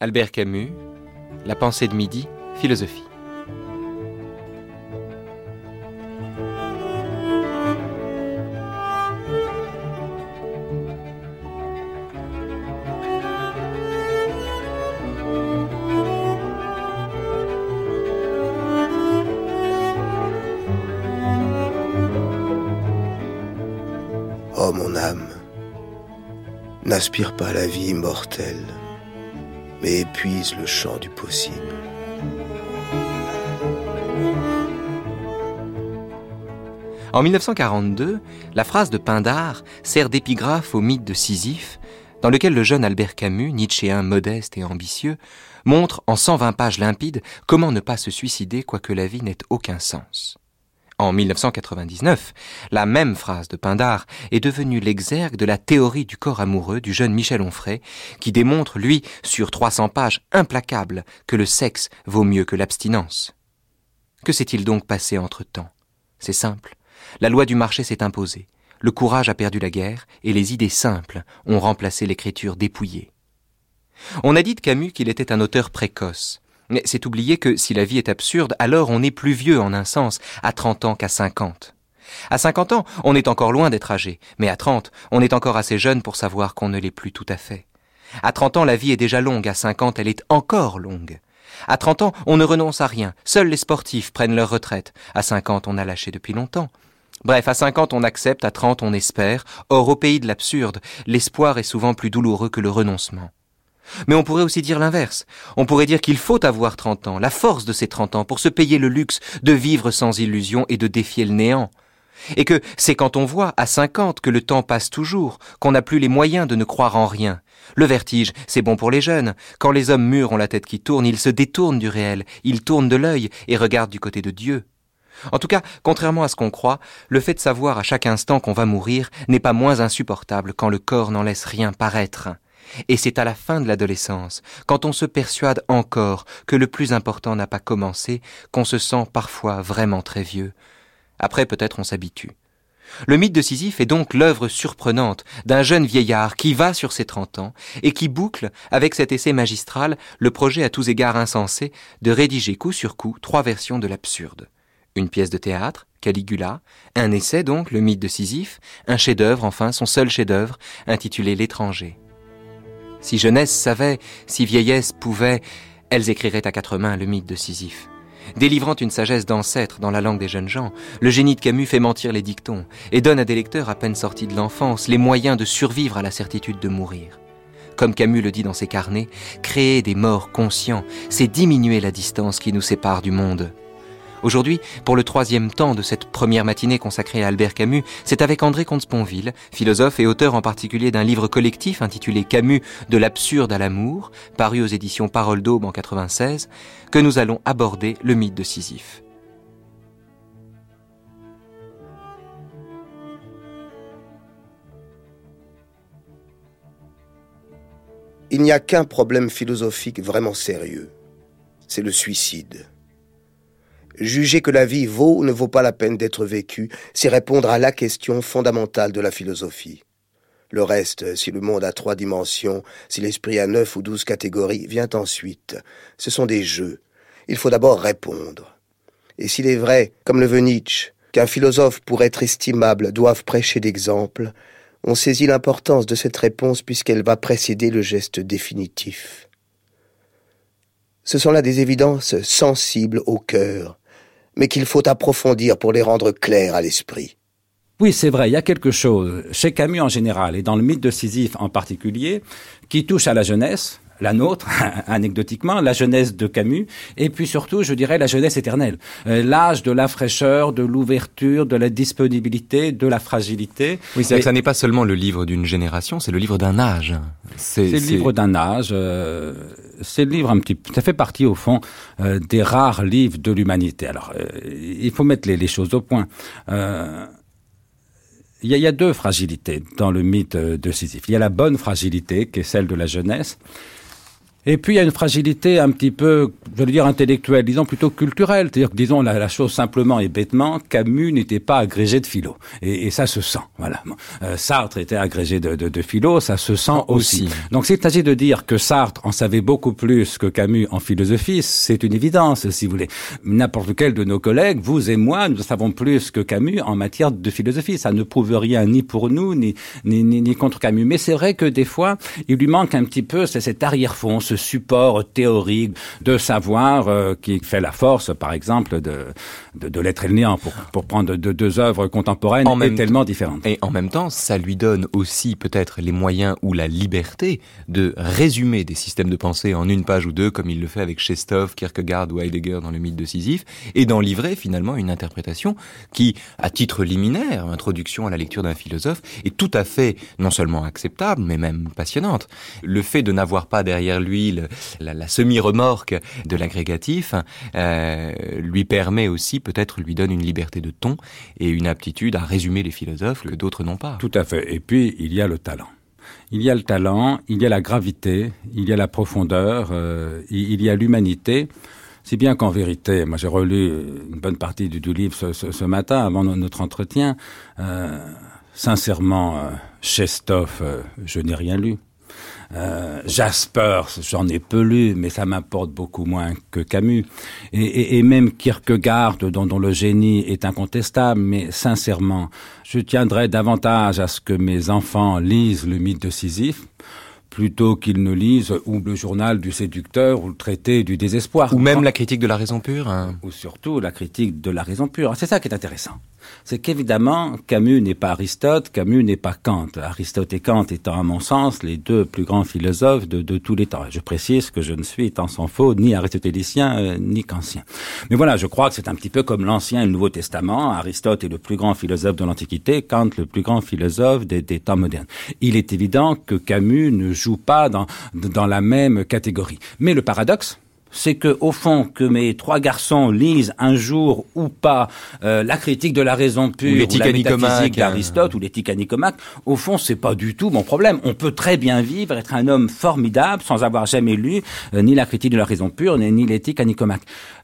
Albert Camus, La pensée de midi, philosophie. Oh mon âme, n'aspire pas à la vie immortelle, mais épuise le champ du possible. En 1942, la phrase de Pindar sert d'épigraphe au mythe de Sisyphe, dans lequel le jeune Albert Camus, nietzschéen modeste et ambitieux, montre en 120 pages limpides comment ne pas se suicider quoique la vie n'ait aucun sens. En 1999, la même phrase de Pindar est devenue l'exergue de la théorie du corps amoureux du jeune Michel Onfray, qui démontre, lui, sur 300 pages implacables, que le sexe vaut mieux que l'abstinence. Que s'est-il donc passé entre-temps? C'est simple. La loi du marché s'est imposée. Le courage a perdu la guerre et les idées simples ont remplacé l'écriture dépouillée. On a dit de Camus qu'il était un auteur précoce. Mais c'est oublier que si la vie est absurde, alors on est plus vieux en un sens, à 30 ans qu'à 50. À 50 ans, on est encore loin d'être âgé, mais à 30, on est encore assez jeune pour savoir qu'on ne l'est plus tout à fait. À 30 ans, la vie est déjà longue, à 50, elle est encore longue. À 30 ans, on ne renonce à rien, seuls les sportifs prennent leur retraite. À 50, on a lâché depuis longtemps. Bref, à 50, on accepte, à 30, on espère. Or, au pays de l'absurde, l'espoir est souvent plus douloureux que le renoncement. Mais on pourrait aussi dire l'inverse. On pourrait dire qu'il faut avoir 30 ans, la force de ces 30 ans, pour se payer le luxe de vivre sans illusion et de défier le néant. Et que c'est quand on voit, à 50, que le temps passe toujours, qu'on n'a plus les moyens de ne croire en rien. Le vertige, c'est bon pour les jeunes. Quand les hommes mûrs ont la tête qui tourne, ils se détournent du réel, ils tournent de l'œil et regardent du côté de Dieu. En tout cas, contrairement à ce qu'on croit, le fait de savoir à chaque instant qu'on va mourir n'est pas moins insupportable quand le corps n'en laisse rien paraître. Et c'est à la fin de l'adolescence, quand on se persuade encore que le plus important n'a pas commencé, qu'on se sent parfois vraiment très vieux. Après peut-être on s'habitue. Le mythe de Sisyphe est donc l'œuvre surprenante d'un jeune vieillard qui va sur ses trente ans et qui boucle, avec cet essai magistral, le projet à tous égards insensé de rédiger coup sur coup trois versions de l'absurde. Une pièce de théâtre, Caligula, un essai donc, le mythe de Sisyphe, un chef-d'œuvre, enfin son seul chef-d'œuvre, intitulé L'étranger. Si jeunesse savait, si vieillesse pouvait, elles écriraient à quatre mains le mythe de Sisyphe. Délivrant une sagesse d'ancêtre dans la langue des jeunes gens, le génie de Camus fait mentir les dictons et donne à des lecteurs à peine sortis de l'enfance les moyens de survivre à la certitude de mourir. Comme Camus le dit dans ses carnets, créer des morts conscients, c'est diminuer la distance qui nous sépare du monde. Aujourd'hui, pour le troisième temps de cette première matinée consacrée à Albert Camus, c'est avec André Comte-Sponville, philosophe et auteur en particulier d'un livre collectif intitulé Camus de l'absurde à l'amour, paru aux éditions Parole d'Aube en 96, que nous allons aborder le mythe de Sisyphe. Il n'y a qu'un problème philosophique vraiment sérieux. C'est le suicide. Juger que la vie vaut ou ne vaut pas la peine d'être vécue, c'est répondre à la question fondamentale de la philosophie. Le reste, si le monde a trois dimensions, si l'esprit a neuf ou douze catégories, vient ensuite. Ce sont des jeux. Il faut d'abord répondre. Et s'il est vrai, comme le veut Nietzsche, qu'un philosophe pour être estimable doive prêcher d'exemple, on saisit l'importance de cette réponse puisqu'elle va précéder le geste définitif. Ce sont là des évidences sensibles au cœur, mais qu'il faut approfondir pour les rendre claires à l'esprit. Oui, c'est vrai, il y a quelque chose chez Camus en général et dans le mythe de Sisyphe en particulier qui touche à la jeunesse, la nôtre, anecdotiquement, la jeunesse de Camus, et puis surtout, je dirais, la jeunesse éternelle. Euh, l'âge de la fraîcheur, de l'ouverture, de la disponibilité, de la fragilité. Oui, c'est que ça n'est pas seulement le livre d'une génération, c'est le livre d'un âge. C'est le livre d'un âge. Euh, c'est le livre un petit, ça fait partie au fond euh, des rares livres de l'humanité. Alors, euh, il faut mettre les, les choses au point. Il y, a, il y, a, deux fragilités dans le mythe de Sisyphe. Il y a la bonne fragilité, qui est celle de la jeunesse, Et puis il y a une fragilité un petit peu, je veux dire intellectuelle, disons plutôt culturelle. C'est-à-dire que disons la, la, chose simplement et bêtement, Camus n'était pas agrégé de philo, et, et ça se sent. Voilà. Euh, Sartre était agrégé de, de, de, philo, ça se sent aussi. aussi. Donc s'il s'agit de dire que Sartre en savait beaucoup plus que Camus en philosophie, c'est une évidence, si vous voulez. N'importe quel de nos collègues, vous et moi, nous savons plus que Camus en matière de philosophie. Ça ne prouve rien ni pour nous ni ni, ni, ni contre Camus. Mais c'est vrai que des fois, il lui manque un petit peu cet arrière-fond, ce support théorique de savoir euh, qui fait la force, par exemple, de, de, de l'être et le néant, pour, pour prendre de, deux œuvres contemporaines en tellement différentes. Et en même temps, ça lui donne aussi peut-être les moyens ou la liberté de résumer des systèmes de pensée en une page ou deux, comme il le fait avec Chestov, Kierkegaard ou Heidegger dans le mythe de Sisyphe, et d'en livrer finalement une interprétation qui, à titre liminaire, introduction à la lecture d'un philosophe, est tout à fait non seulement acceptable, mais même passionnante. Le fait de n'avoir pas derrière lui la, semi-remorque de l'agrégatif, euh, lui permet aussi, peut-être lui donne une liberté de ton et une aptitude à résumer les philosophes que d'autres n'ont pas. Tout à fait. Et puis, il y a le talent. Il y a le talent, il y a la gravité, il y a la profondeur, euh, il y a l'humanité. Si bien qu'en vérité, moi j'ai relu une bonne partie du, livre ce, matin avant notre entretien. Euh, sincèrement, euh, Chestov, je n'ai rien lu. Euh, Jasper, j'en ai peu lu, mais ça m'importe beaucoup moins que Camus. Et, et, et même Kierkegaard, dont, dont le génie est incontestable, mais sincèrement, je tiendrais davantage à ce que mes enfants lisent le mythe de Sisyphe plutôt qu'ils ne lisent ou le journal du séducteur ou le traité du désespoir. Ou même la critique de la raison pure. Hein. Ou surtout la critique de la raison pure. C'est ça qui est intéressant c'est qu'évidemment, Camus n'est pas Aristote, Camus n'est pas Kant. Aristote et Kant étant, à mon sens, les deux plus grands philosophes de, de tous les temps. Je précise que je ne suis, tant s'en faut, ni aristotélicien, euh, ni kantien. Mais voilà, je crois que c'est un petit peu comme l'Ancien et le Nouveau Testament. Aristote est le plus grand philosophe de l'Antiquité, Kant le plus grand philosophe des, des, temps modernes. Il est évident que Camus ne joue pas dans, dans la même catégorie. Mais le paradoxe, c'est que au fond que mes trois garçons lisent un jour ou pas euh, la critique de la raison pure ou, ou la métaphysique d'Aristote ou l'éthique anicomaque, au fond c'est pas du tout mon problème. On peut très bien vivre, être un homme formidable sans avoir jamais lu euh, ni la critique de la raison pure ni, ni l'éthique anicomaque.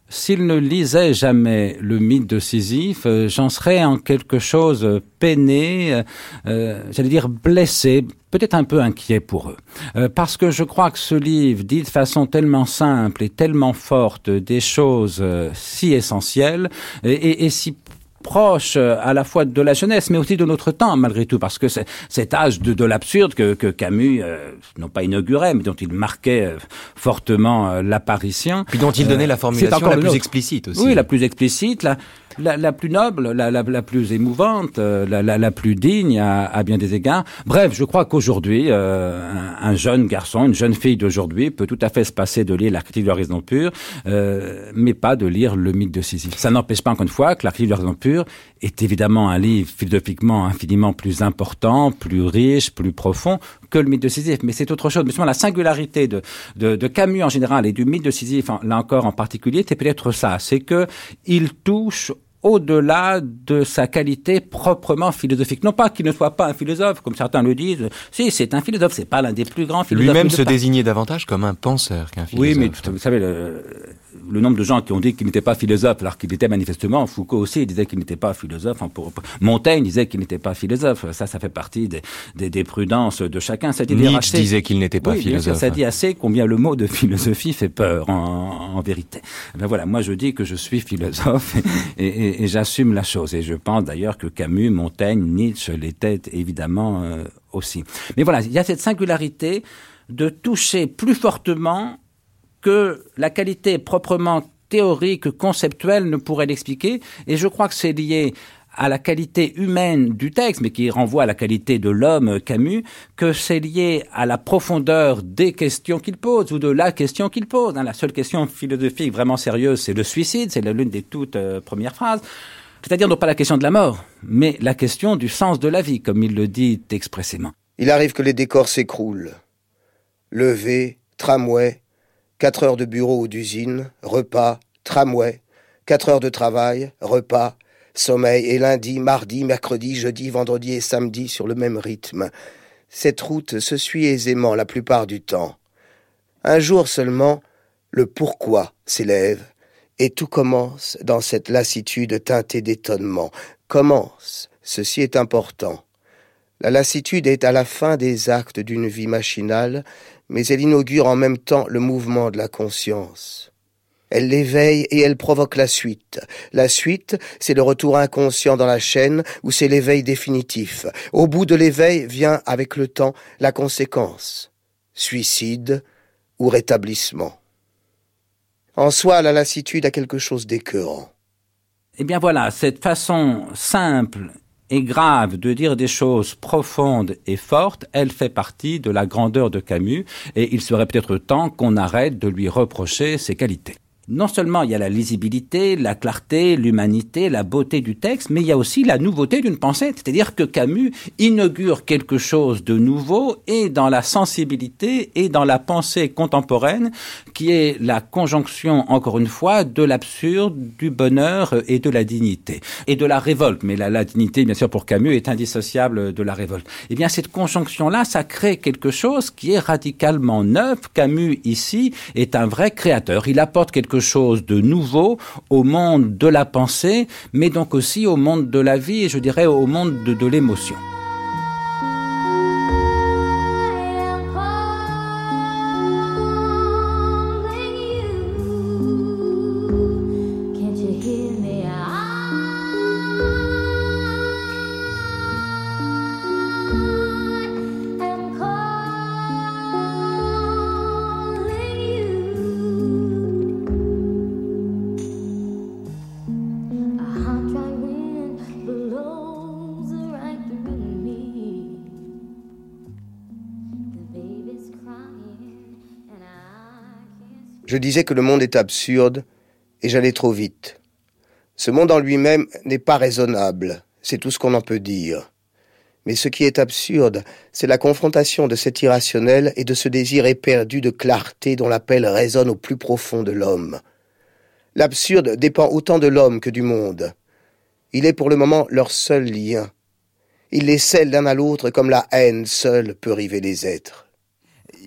S'il ne lisait jamais le mythe de Sisyphe, euh, j'en serais en quelque chose peiné, euh, j'allais dire blessé, peut-être un peu inquiet pour eux. Euh, parce que je crois que ce livre dit de façon tellement simple et tellement forte des choses euh, si essentielles et, et si proche euh, à la fois de la jeunesse, mais aussi de notre temps, malgré tout, parce que cet âge de, de l'absurde que, que, Camus, euh, non pas inaugurait, mais dont il marquait euh, fortement euh, l'apparition. Puis dont il donnait la formulation la plus explicite aussi. Oui, la plus explicite, la, la, la plus noble, la, la, la plus émouvante, euh, la, la, plus digne à, à bien des égards. Bref, je crois qu'aujourd'hui, euh, un, un jeune garçon, une jeune fille d'aujourd'hui peut tout à fait se passer de lire la de la raison pure, euh, mais pas de lire le mythe de Sisyphe. Ça n'empêche pas, encore une fois, que la de la raison pure est évidemment un livre philosophiquement infiniment plus important, plus riche, plus profond que le mythe de Sisyphe. Mais c'est autre chose. Mais la singularité de, de, de, Camus en général et du mythe de Sisyphe, là encore en particulier, c'est peut-être ça. C'est que il touche au-delà de sa qualité proprement philosophique. Non pas qu'il ne soit pas un philosophe, comme certains le disent. Si, c'est un philosophe, c'est pas l'un des plus grands philosophes. Lui-même se désignait davantage comme un penseur qu'un philosophe. Oui, mais vous savez, le, le nombre de gens qui ont dit qu'il n'était pas philosophe, alors qu'il était manifestement, Foucault aussi disait qu'il n'était pas philosophe, pour, Montaigne disait qu'il n'était pas philosophe, ça, ça fait partie des, des, des prudences de chacun. Ça dit Nietzsche assez, disait qu'il n'était pas oui, philosophe. Ça dit assez combien le mot de philosophie fait peur, en, en vérité. Ben voilà, moi je dis que je suis philosophe et, et, et j'assume la chose. Et je pense d'ailleurs que Camus, Montaigne, Nietzsche l'étaient évidemment euh, aussi. Mais voilà, il y a cette singularité de toucher plus fortement que la qualité proprement théorique, conceptuelle ne pourrait l'expliquer. Et je crois que c'est lié à la qualité humaine du texte, mais qui renvoie à la qualité de l'homme euh, Camus, que c'est lié à la profondeur des questions qu'il pose ou de la question qu'il pose. Hein. La seule question philosophique vraiment sérieuse, c'est le suicide, c'est l'une des toutes euh, premières phrases. C'est-à-dire non pas la question de la mort, mais la question du sens de la vie, comme il le dit expressément. Il arrive que les décors s'écroulent. Levées, tramways, 4 heures de bureau ou d'usine, repas, tramway, 4 heures de travail, repas, sommeil et lundi, mardi, mercredi, jeudi, vendredi et samedi sur le même rythme. Cette route se suit aisément la plupart du temps. Un jour seulement, le pourquoi s'élève, et tout commence dans cette lassitude teintée d'étonnement. Commence, ceci est important. La lassitude est à la fin des actes d'une vie machinale mais elle inaugure en même temps le mouvement de la conscience. Elle l'éveille et elle provoque la suite. La suite, c'est le retour inconscient dans la chaîne ou c'est l'éveil définitif. Au bout de l'éveil vient avec le temps la conséquence. Suicide ou rétablissement. En soi, la lassitude a quelque chose d'écœurant. Eh bien voilà, cette façon simple et grave de dire des choses profondes et fortes, elle fait partie de la grandeur de Camus, et il serait peut-être temps qu'on arrête de lui reprocher ses qualités non seulement il y a la lisibilité, la clarté, l'humanité, la beauté du texte, mais il y a aussi la nouveauté d'une pensée. C'est-à-dire que Camus inaugure quelque chose de nouveau et dans la sensibilité et dans la pensée contemporaine qui est la conjonction, encore une fois, de l'absurde, du bonheur et de la dignité. Et de la révolte. Mais la, dignité, bien sûr, pour Camus est indissociable de la révolte. Eh bien, cette conjonction-là, ça crée quelque chose qui est radicalement neuf. Camus, ici, est un vrai créateur. Il apporte quelque chose de nouveau au monde de la pensée, mais donc aussi au monde de la vie et je dirais au monde de, l'émotion. Je disais que le monde est absurde et j'allais trop vite. Ce monde en lui-même n'est pas raisonnable, c'est tout ce qu'on en peut dire. Mais ce qui est absurde, c'est la confrontation de cet irrationnel et de ce désir éperdu de clarté dont l'appel résonne au plus profond de l'homme. L'absurde dépend autant de l'homme que du monde. Il est pour le moment leur seul lien. Il les scelle l'un à l'autre comme la haine seule peut river les êtres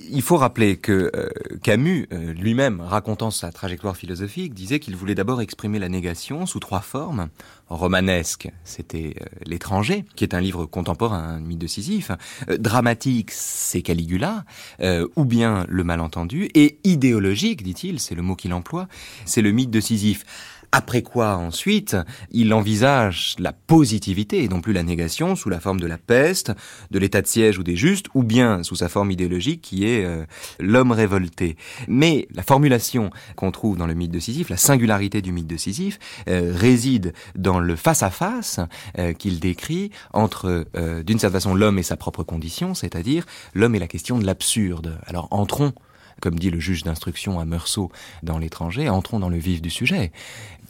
il faut rappeler que euh, Camus, euh, lui-même, racontant sa trajectoire philosophique, disait qu'il voulait d'abord exprimer la négation sous trois formes. Romanesque, c'était euh, L'étranger, qui est un livre contemporain, un mythe de Sisyphe. dramatique, c'est Caligula, ou bien Le malentendu. Et idéologique, dit-il, c'est le mot qu'il emploie, c'est le mythe de Sisyphe. Après quoi, ensuite, il envisage la positivité et non plus la négation sous la forme de la peste, de l'état de siège ou des justes, ou bien sous sa forme idéologique qui est euh, l'homme révolté. Mais la formulation qu'on trouve dans le mythe de Sisyphe, la singularité du mythe de Sisyphe, euh, réside dans le face-à-face euh, qu'il décrit entre, d'une certaine façon, l'homme et sa propre condition, c'est-à-dire l'homme et la question de l'absurde. Alors entrons comme dit le juge d'instruction à Meursault dans l'étranger, entrons dans le vif du sujet.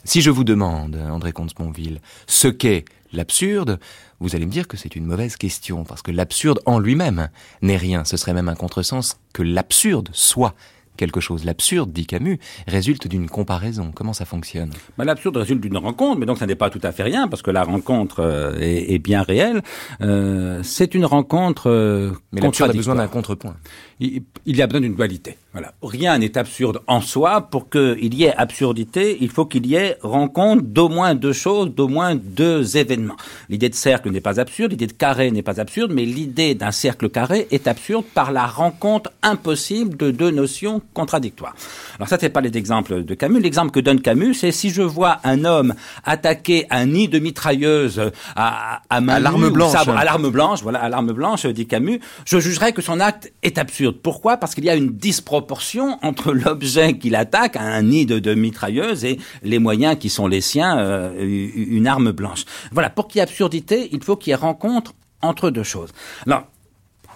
Si je vous demande, André Comte-Sponville, ce qu'est l'absurde, vous allez me dire que c'est une mauvaise question, parce que l'absurde en lui-même n'est rien. Ce serait même un contresens que l'absurde soit quelque chose. L'absurde, dit Camus, résulte d'une comparaison. Comment ça fonctionne? Bah, L'absurde résulte d'une rencontre, mais donc ça n'est pas tout à fait rien, parce que la rencontre euh, est, bien réelle. Euh, c'est une rencontre euh, Mais l'absurde a besoin d'un contrepoint. Il, il, y a besoin d'une dualité. Voilà. Rien n'est absurde en soi. Pour qu'il y ait absurdité, il faut qu'il y ait rencontre d'au moins deux choses, d'au moins deux événements. L'idée de cercle n'est pas absurde, l'idée de carré n'est pas absurde, mais l'idée d'un cercle carré est absurde par la rencontre impossible de deux notions contradictoires. Alors ça, c'est pas les exemples de Camus. L'exemple que donne Camus, c'est si je vois un homme attaquer un nid de mitrailleuse à, à main à l'arme blanche, à l'arme blanche, voilà, à l'arme blanche, dit Camus, je jugerais que son acte est absurde. Pourquoi? Parce qu'il y a une disproportion entre l'objet qu'il attaque, un nid de, mitrailleuse, et les moyens qui sont les siens, euh, une arme blanche. Voilà. Pour qu'il y ait absurdité, il faut qu'il y ait rencontre entre deux choses. Alors,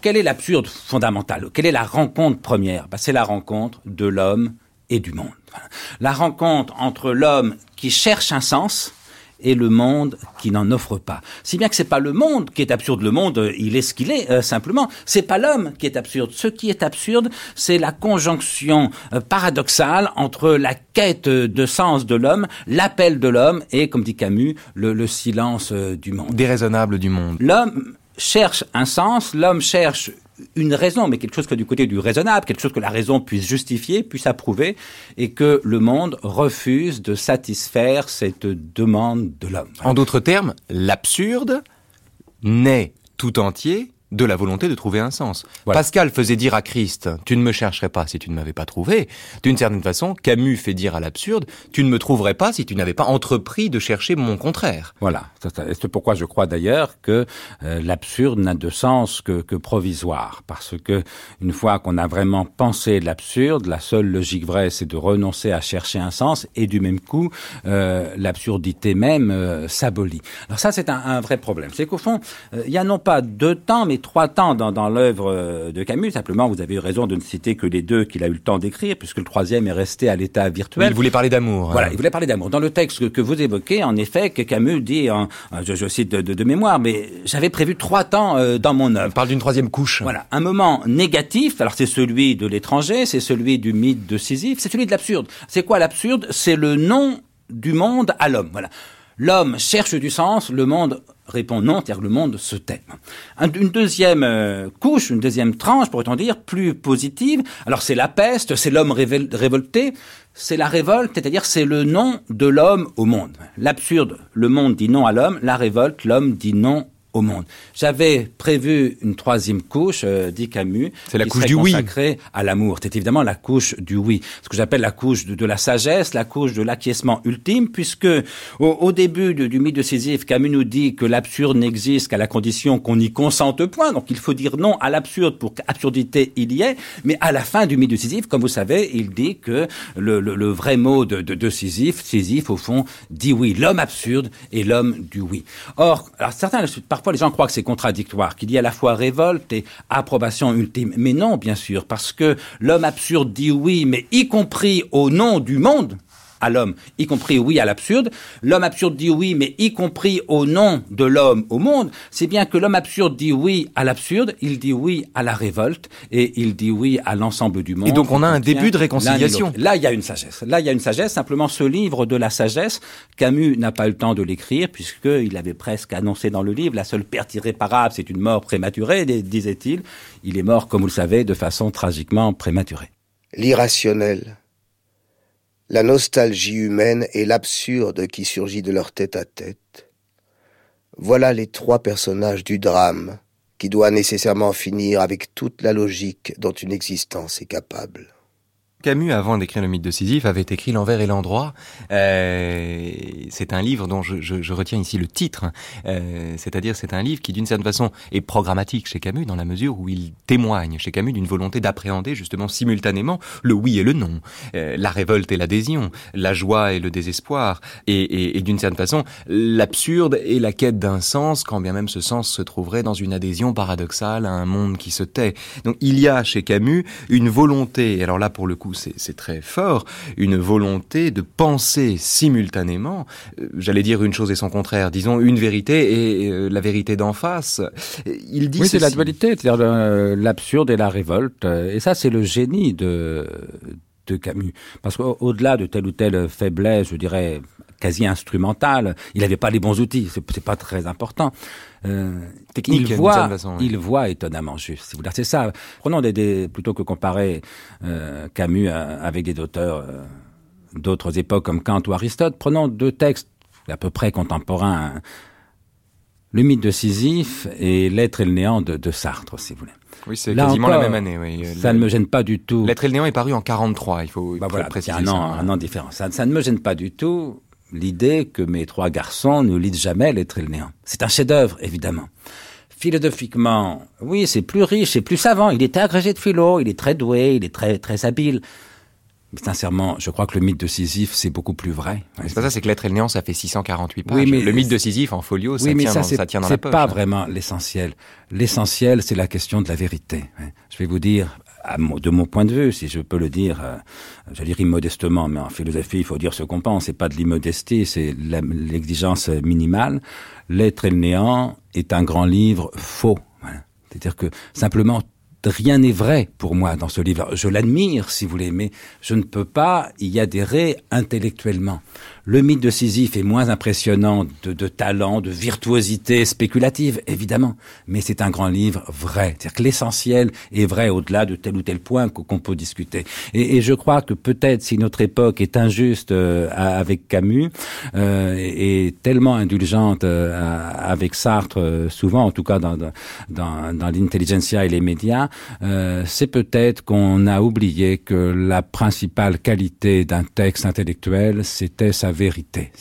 quel est l'absurde fondamental Quelle est la rencontre première? Ben, C'est la rencontre de l'homme et du monde. La rencontre entre l'homme qui cherche un sens et le monde qui n'en offre pas. Si bien que c'est pas le monde qui est absurde, le monde euh, il est ce qu'il est euh, simplement. C'est pas l'homme qui est absurde. Ce qui est absurde, c'est la conjonction euh, paradoxale entre la quête de sens de l'homme, l'appel de l'homme et, comme dit Camus, le, le silence du monde. Déraisonnable du monde. L'homme cherche un sens, l'homme cherche une raison, mais quelque chose que du côté du raisonnable, quelque chose que la raison puisse justifier, puisse approuver, et que le monde refuse de satisfaire cette demande de l'homme. En d'autres termes, l'absurde naît tout entier de la volonté de trouver un sens. Pascal faisait dire à Christ, tu ne me chercherais pas si tu ne m'avais pas trouvé. D'une certaine façon, Camus fait dire à l'absurde, tu ne me trouverais pas si tu n'avais pas entrepris de chercher mon contraire. Voilà. C'est pourquoi je crois d'ailleurs que euh, l'absurde n'a de sens que, que, provisoire. Parce que une fois qu'on a vraiment pensé l'absurde, la seule logique vraie, c'est de renoncer à chercher un sens et du même coup, euh, l'absurdité même euh, s'abolit. Alors ça, c'est un, un, vrai problème. C'est qu'au fond, il y a non pas deux temps, mais trois temps dans, dans l'œuvre euh, de Camus. Simplement, vous avez eu raison de ne citer que les deux qu'il a eu le temps d'écrire, puisque le troisième est resté à l'état virtuel. il voulait parler d'amour. Voilà, il voulait parler d'amour. Dans le texte que, vous évoquez, en effet, que Camus dit, en, je, je, cite de, de, de, mémoire, mais j'avais prévu trois temps euh, dans mon œuvre. On parle d'une troisième couche. Voilà, un moment négatif. Alors c'est celui de l'étranger, c'est celui du mythe de Sisyphe, c'est celui de l'absurde. C'est quoi l'absurde? C'est le nom du monde à l'homme. Voilà. L'homme cherche du sens, le monde répond non, que le monde se tait. Une deuxième euh, couche, une deuxième tranche, pourrait-on dire, plus positive, alors c'est la peste, c'est l'homme révolté, c'est la révolte, c'est-à-dire c'est le nom de l'homme au monde. L'absurde, le monde dit non à l'homme, la révolte, l'homme dit non au monde. J'avais prévu une troisième couche, euh, dit Camus. C'est la couche du oui. Consacrée à l'amour. C'est évidemment la couche du oui. Ce que j'appelle la couche de, de, la sagesse, la couche de l'acquiescement ultime, puisque au, au début du, du, mythe de Sisyphe, Camus nous dit que l'absurde n'existe qu'à la condition qu'on n'y consente point. Donc il faut dire non à l'absurde pour qu'absurdité il y ait. Mais à la fin du mythe de Sisyphe, comme vous savez, il dit que le, le, le vrai mot de, de, de Sisyphe, Sisyphe au fond, dit oui. L'homme absurde et l'homme du oui. Or, alors certains, parfois les gens croient que c'est contradictoire, qu'il y a à la fois révolte et approbation ultime. Mais non, bien sûr, parce que l'homme absurde dit oui, mais y compris au nom du monde, à l'homme, y compris oui à l'absurde. L'homme absurde dit oui, mais y compris au nom de l'homme au monde. C'est bien que l'homme absurde dit oui à l'absurde, il dit oui à la révolte et il dit oui à l'ensemble du monde. Et donc on a un début de réconciliation. Là, il y a une sagesse. Là, il y a une sagesse. Simplement, ce livre de la sagesse, Camus n'a pas eu le temps de l'écrire puisqu'il avait presque annoncé dans le livre la seule perte irréparable, c'est une mort prématurée, disait-il. Il est mort, comme vous le savez, de façon tragiquement prématurée. L'irrationnel la nostalgie humaine et l'absurde qui surgit de leur tête à tête. Voilà les trois personnages du drame qui doit nécessairement finir avec toute la logique dont une existence est capable. Camus, avant d'écrire le mythe de Sisyphe, avait écrit L'envers et l'endroit. Euh, c'est un livre dont je, je, je, retiens ici le titre. Euh, C'est-à-dire, c'est un livre qui, d'une certaine façon, est programmatique chez Camus, dans la mesure où il témoigne chez Camus d'une volonté d'appréhender justement simultanément le oui et le non, euh, la révolte et l'adhésion, la joie et le désespoir, et, et, et d'une certaine façon, l'absurde et la quête d'un sens, quand bien même ce sens se trouverait dans une adhésion paradoxale à un monde qui se tait. Donc, il y a chez Camus une volonté, alors là, pour le coup, c'est très fort, une volonté de penser simultanément, euh, j'allais dire une chose et son contraire, disons une vérité et euh, la vérité d'en face. Il dit oui, c'est la dualité, c'est-à-dire l'absurde et la révolte. Et ça, c'est le génie de de Camus. Parce qu'au-delà de telle ou telle faiblesse, je dirais, quasi instrumentale, il n'avait pas les bons outils, c'est pas très important. Euh, Technique, il voit, façon, oui. il voit étonnamment juste. Si vous c'est ça. Prenons des, des, plutôt que comparer euh, Camus avec des auteurs euh, d'autres époques comme Kant ou Aristote, prenons deux textes à peu près contemporains. Hein. Le mythe de Sisyphe et L'être et le néant de, de Sartre, si vous voulez. Oui, c'est quasiment encore, la même année. Oui. Ça le... ne me gêne pas du tout. L'être et le néant est paru en 43, il faut, bah il préciser. Un an, ça. un an différent. Ça, ça ne me gêne pas du tout l'idée que mes trois garçons ne lisent jamais L'être et le néant. C'est un chef-d'œuvre, évidemment. Philosophiquement, oui, c'est plus riche, c'est plus savant. Il était agrégé de philo, il est très doué, il est très, très habile. Mais sincèrement, je crois que le mythe de Sisyphe, c'est beaucoup plus vrai. C'est pas ça, c'est que l'être et le néant, ça fait 648 pages. Oui, mais le mythe de Sisyphe en folio, ça, oui, mais tient, ça, dans, ça tient dans la poche. C'est pas hein. vraiment l'essentiel. L'essentiel, c'est la question de la vérité. Je vais vous dire, de mon point de vue, si je peux le dire, euh, je dire immodestement, mais en philosophie, il faut dire ce qu'on pense. C'est pas de l'immodestie, c'est l'exigence minimale. L'être et le néant est un grand livre faux. C'est-à-dire que simplement rien n'est vrai pour moi dans ce livre. Je l'admire, si vous voulez, mais je ne peux pas y adhérer intellectuellement. Le mythe de Sisyphe est moins impressionnant de, de talent, de virtuosité spéculative, évidemment, mais c'est un grand livre vrai. C'est-à-dire que l'essentiel est vrai au-delà de tel ou tel point qu'on peut discuter. Et, et, je crois que peut-être si notre époque est injuste euh, avec Camus euh, et, tellement indulgente euh, avec Sartre, euh, souvent, en tout cas dans, dans, dans l'intelligentsia et les médias, euh, c'est peut-être qu'on a oublié que la principale qualité d'un texte intellectuel, c'était sa vérité.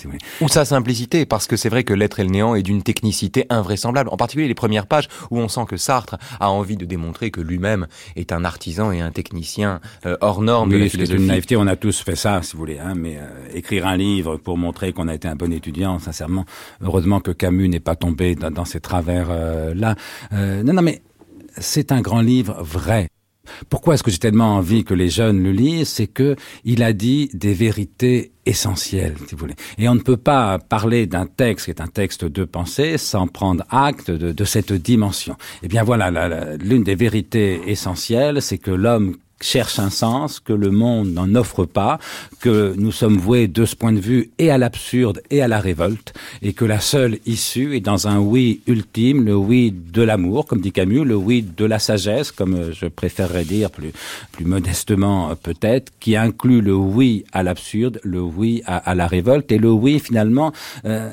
Ou sa simplicité, parce que c'est vrai que l'être et le néant est d'une technicité invraisemblable. En particulier les premières pages où on sent que Sartre a envie de démontrer que lui-même est un artisan et un technicien euh, hors norme oui, de la philosophie. une naïveté, on a tous fait ça, si vous voulez. Hein, mais euh, écrire un livre pour montrer qu'on a été un bon étudiant, sincèrement, heureusement que Camus n'est pas tombé dans, dans ces travers-là. Euh, non, non, mais c'est un grand livre vrai. Pourquoi est-ce que j'ai tellement envie que les jeunes le lisent? C'est que il a dit des vérités essentielles, si vous voulez. Et on ne peut pas parler d'un texte qui est un texte de pensée sans prendre acte de, de cette dimension. Eh bien voilà, l'une des vérités essentielles, c'est que l'homme cherche un sens, que le monde n'en offre pas, que nous sommes voués de ce point de vue et à l'absurde et à la révolte, et que la seule issue est dans un oui ultime, le oui de l'amour, comme dit Camus, le oui de la sagesse, comme je préférerais dire plus, plus modestement peut-être, qui inclut le oui à l'absurde, le oui à, à, la révolte, et le oui finalement... Euh,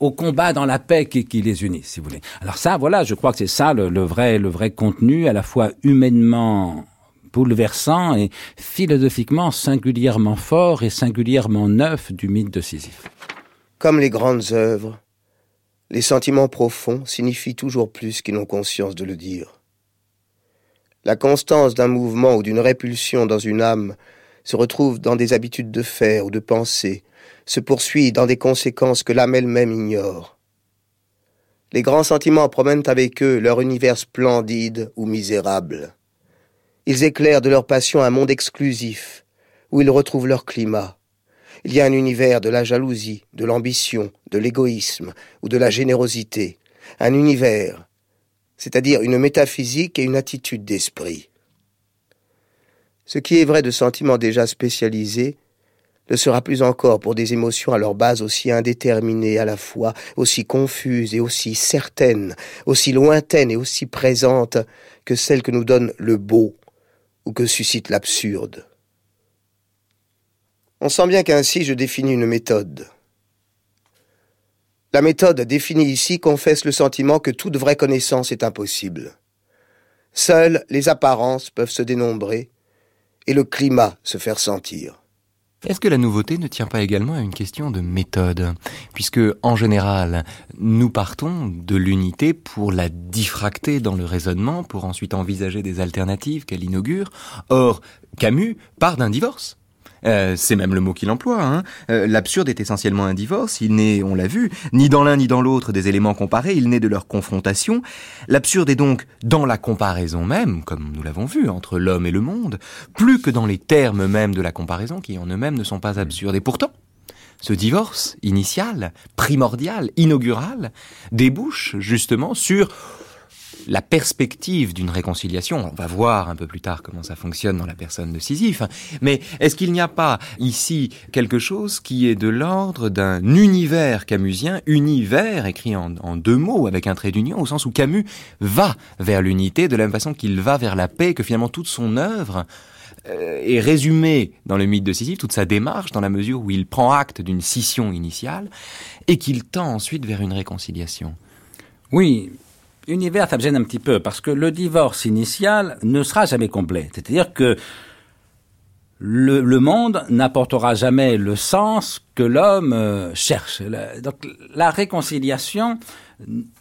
au combat dans la paix qui, qui, les unit, si vous voulez. Alors ça, voilà, je crois que c'est ça le, le, vrai, le vrai contenu, à la fois humainement bouleversant et philosophiquement singulièrement fort et singulièrement neuf du mythe de Sisyphe. Comme les grandes œuvres, les sentiments profonds signifient toujours plus qu'ils n'ont conscience de le dire. La constance d'un mouvement ou d'une répulsion dans une âme se retrouve dans des habitudes de faire ou de penser, se poursuit dans des conséquences que l'âme elle-même ignore. Les grands sentiments promènent avec eux leur univers splendide ou misérable. Ils éclairent de leur passion un monde exclusif, où ils retrouvent leur climat. Il y a un univers de la jalousie, de l'ambition, de l'égoïsme ou de la générosité, un univers, c'est-à-dire une métaphysique et une attitude d'esprit. Ce qui est vrai de sentiments déjà spécialisés le sera plus encore pour des émotions à leur base aussi indéterminées à la fois, aussi confuses et aussi certaines, aussi lointaines et aussi présentes que celles que nous donne le beau ou que suscite l'absurde. On sent bien qu'ainsi je définis une méthode. La méthode définie ici confesse le sentiment que toute vraie connaissance est impossible. Seules les apparences peuvent se dénombrer et le climat se faire sentir. Est-ce que la nouveauté ne tient pas également à une question de méthode? Puisque, en général, nous partons de l'unité pour la diffracter dans le raisonnement, pour ensuite envisager des alternatives qu'elle inaugure. Or, Camus part d'un divorce. Euh, c'est même le mot qu'il emploie. Hein. Euh, L'absurde est essentiellement un divorce. Il n'est, on l'a vu, ni dans l'un ni dans l'autre des éléments comparés. Il naît de leur confrontation. L'absurde est donc dans la comparaison même, comme nous l'avons vu, entre l'homme et le monde, plus que dans les termes mêmes de la comparaison, qui en eux-mêmes ne sont pas absurdes. Et pourtant, ce divorce initial, primordial, inaugural, débouche justement sur la perspective d'une réconciliation, on va voir un peu plus tard comment ça fonctionne dans la personne de Sisyphe, mais est-ce qu'il n'y a pas ici quelque chose qui est de l'ordre d'un univers camusien, univers écrit en, deux mots avec un trait d'union, au sens où Camus va vers l'unité de la même façon qu'il va vers la paix, que finalement toute son œuvre euh, est résumée dans le mythe de Sisyphe, toute sa démarche, dans la mesure où il prend acte d'une scission initiale et qu'il tend ensuite vers une réconciliation? Oui, univers, ça me gêne un petit peu, parce que le divorce initial ne sera jamais complet. C'est-à-dire que le, le monde n'apportera jamais le sens que l'homme euh, cherche. Donc la réconciliation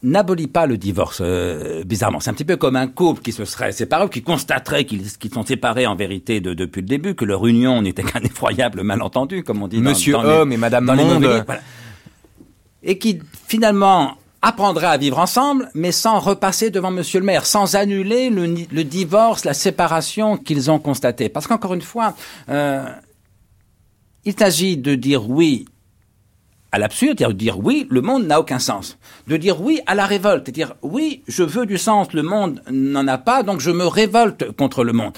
n'abolit pas le divorce, euh, bizarrement. C'est un petit peu comme un couple qui se serait séparé, ou qui constaterait qu'ils qu sont séparés en vérité de, depuis le début, que leur union n'était qu'un effroyable malentendu, comme on dit. Monsieur dans, dans Homme les, et Madame Monde. Voilà. Et qui, finalement, apprendrait à vivre ensemble, mais sans repasser devant Monsieur le maire, sans annuler le, divorce, la séparation qu'ils ont constaté. Parce qu'encore une fois, euh, il s'agit de dire oui à l'absurde, c'est-à-dire de dire oui, le monde n'a aucun sens. De dire oui à la révolte, c'est-à-dire oui, je veux du sens, le monde n'en a pas, donc je me révolte contre le monde.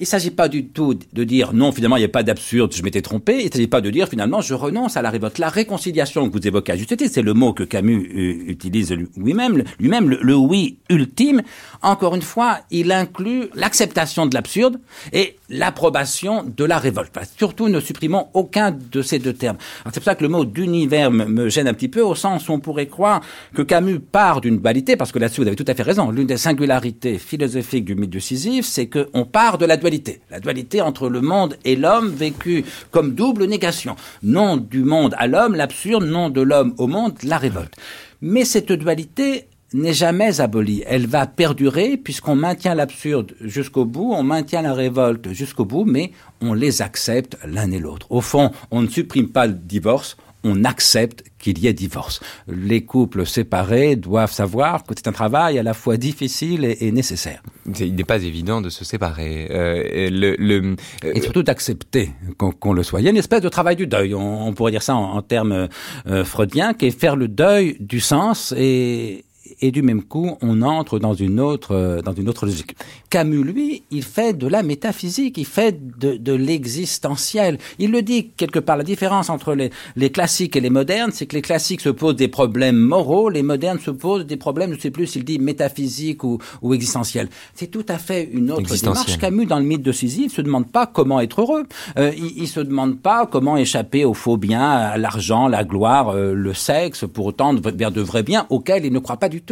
Il ne s'agit pas du tout de dire non, finalement, il n'y a pas d'absurde, je m'étais trompé. Il ne s'agit pas de dire finalement, je renonce à la révolte. La réconciliation que vous évoquez à juste c'est le mot que Camus euh, utilise lui-même, lui-même, le, oui ultime. Encore une fois, il inclut l'acceptation de l'absurde et l'approbation de la révolte. surtout, ne supprimons aucun de ces deux termes. C'est pour ça que le mot d'univers me, gêne un petit peu, au sens où on pourrait croire que Camus part d'une dualité, parce que là-dessus, vous avez tout à fait raison. L'une des singularités philosophiques du mythe de Sisyphe, c'est qu'on part de la dualité. La dualité entre le monde et l'homme vécu comme double négation. Non du monde à l'homme, l'absurde, non de l'homme au monde, la révolte. Mais cette dualité, n'est jamais abolie. Elle va perdurer puisqu'on maintient l'absurde jusqu'au bout, on maintient la révolte jusqu'au bout, mais on les accepte l'un et l'autre. Au fond, on ne supprime pas le divorce, on accepte qu'il y ait divorce. Les couples séparés doivent savoir que c'est un travail à la fois difficile et, nécessaire. Il n'est pas évident de se séparer. Euh, le, le, euh, et surtout d'accepter qu'on le soit. Il y a une espèce de travail du deuil, on, pourrait dire ça en, termes euh, freudiens, qui est faire le deuil du sens et, et du même coup, on entre dans une autre, euh, dans une autre logique. Camus, lui, il fait de la métaphysique, il fait de, de l'existentiel. Il le dit quelque part, la différence entre les, les classiques et les modernes, c'est que les classiques se posent des problèmes moraux, les modernes se posent des problèmes, je ne sais plus s'il dit métaphysique ou, ou existentiel. C'est tout à fait une autre démarche. Camus, dans le mythe de Sisyphe, se demande pas comment être heureux. Euh, il, il se demande pas comment échapper aux faux biens, à l'argent, la gloire, euh, le sexe, pour autant vers de vrais biens auxquels il ne croit pas du tout.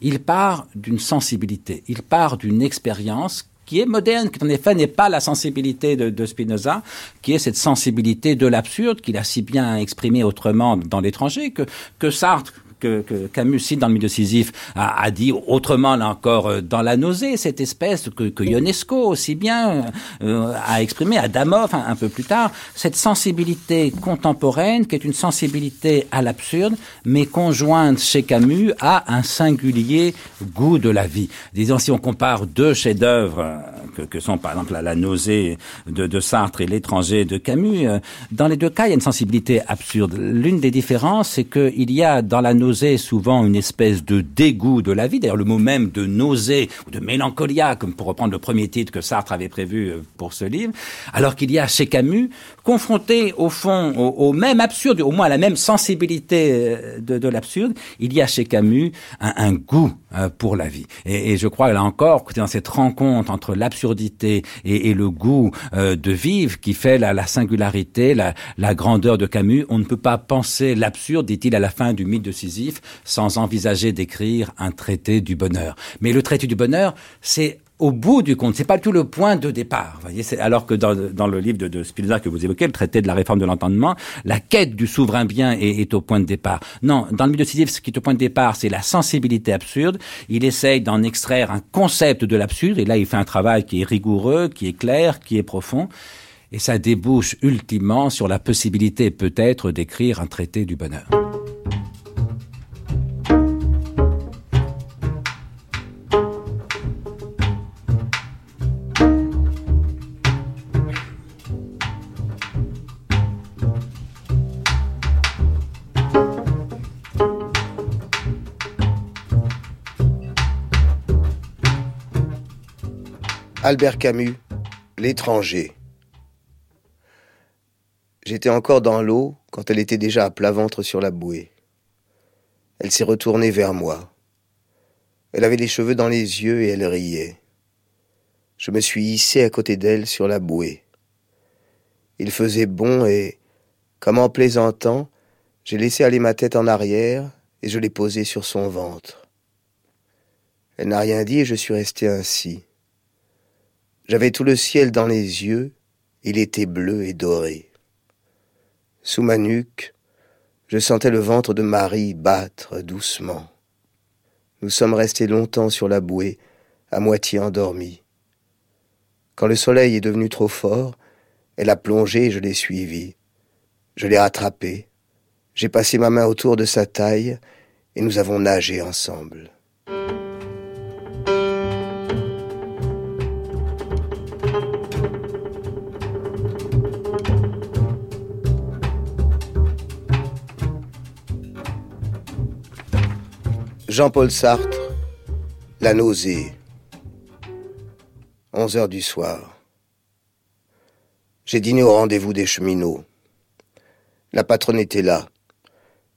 Il part d'une sensibilité, il part d'une expérience qui est moderne, qui en effet n'est pas la sensibilité de, Spinoza, qui est cette sensibilité de l'absurde qu'il a si bien exprimé autrement dans l'étranger, que, que Sartre, que, Camus cite dans le de Sisyphe a, dit autrement là encore euh, dans la nausée, cette espèce que, que Ionesco aussi bien euh, a exprimé, Adamov un, un peu plus tard, cette sensibilité contemporaine qui est une sensibilité à l'absurde, mais conjointe chez Camus à un singulier goût de la vie. Disons, si on compare deux chefs-d'œuvre euh, que, que, sont par exemple la, nausée de, de, Sartre et l'étranger de Camus, dans les deux cas, il y a une sensibilité absurde. L'une des différences, c'est qu'il y a dans la nausée souvent une espèce de dégoût de la vie. D'ailleurs, le mot même de nausée ou de mélancolia, comme pour reprendre le premier titre que Sartre avait prévu euh, pour ce livre, alors qu'il y a chez Camus, confronté au fond au, même absurde, au moins à la même sensibilité euh, de, l'absurde, il y a chez Camus un, goût euh, pour la vie. Et, je crois là encore que dans cette rencontre entre l'absurdité et, le goût de vivre qui fait la, singularité, la, la grandeur de Camus, on ne peut pas penser l'absurde, dit-il à la fin du mythe de Sisyphe sans envisager d'écrire un traité du bonheur. Mais le traité du bonheur, c'est au bout du compte, c'est pas tout le point de départ. Voyez, alors que dans, le livre de, Spinoza que vous évoquez, le traité de la réforme de l'entendement, la quête du souverain bien est, au point de départ. Non, dans le mythe de Sisyphe, ce qui est au point de départ, c'est la sensibilité absurde. Il essaye d'en extraire un concept de l'absurde, et là, il fait un travail qui est rigoureux, qui est clair, qui est profond. Et ça débouche ultimement sur la possibilité peut-être d'écrire un traité du bonheur. Albert Camus, L'étranger. J'étais encore dans l'eau quand elle était déjà à plat ventre sur la bouée. Elle s'est retournée vers moi. Elle avait les cheveux dans les yeux et elle riait. Je me suis hissé à côté d'elle sur la bouée. Il faisait bon et, comme en plaisantant, j'ai laissé aller ma tête en arrière et je l'ai posée sur son ventre. Elle n'a rien dit et je suis resté ainsi. J'avais tout le ciel dans les yeux, il était bleu et doré. Sous ma nuque, je sentais le ventre de Marie battre doucement. Nous sommes restés longtemps sur la bouée, à moitié endormis. Quand le soleil est devenu trop fort, elle a plongé et je l'ai suivie. Je l'ai rattrapée. J'ai passé ma main autour de sa taille et nous avons nagé ensemble. Jean-Paul Sartre, La nausée. 11 heures du soir. J'ai dîné au rendez-vous des cheminots. La patronne était là.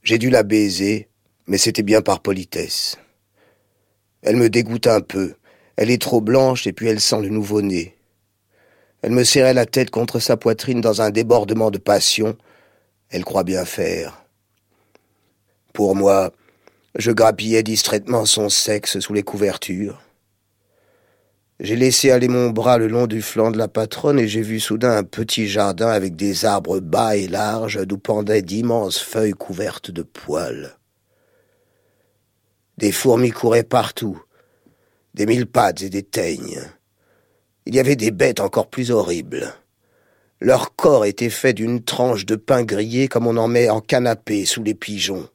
J'ai dû la baiser, mais c'était bien par politesse. Elle me dégoûte un peu. Elle est trop blanche et puis elle sent le nouveau-né. Elle me serrait la tête contre sa poitrine dans un débordement de passion. Elle croit bien faire. Pour moi, je grappillais distraitement son sexe sous les couvertures. J'ai laissé aller mon bras le long du flanc de la patronne et j'ai vu soudain un petit jardin avec des arbres bas et larges d'où pendaient d'immenses feuilles couvertes de poils. Des fourmis couraient partout, des mille pattes et des teignes. Il y avait des bêtes encore plus horribles. Leur corps était fait d'une tranche de pain grillé comme on en met en canapé sous les pigeons.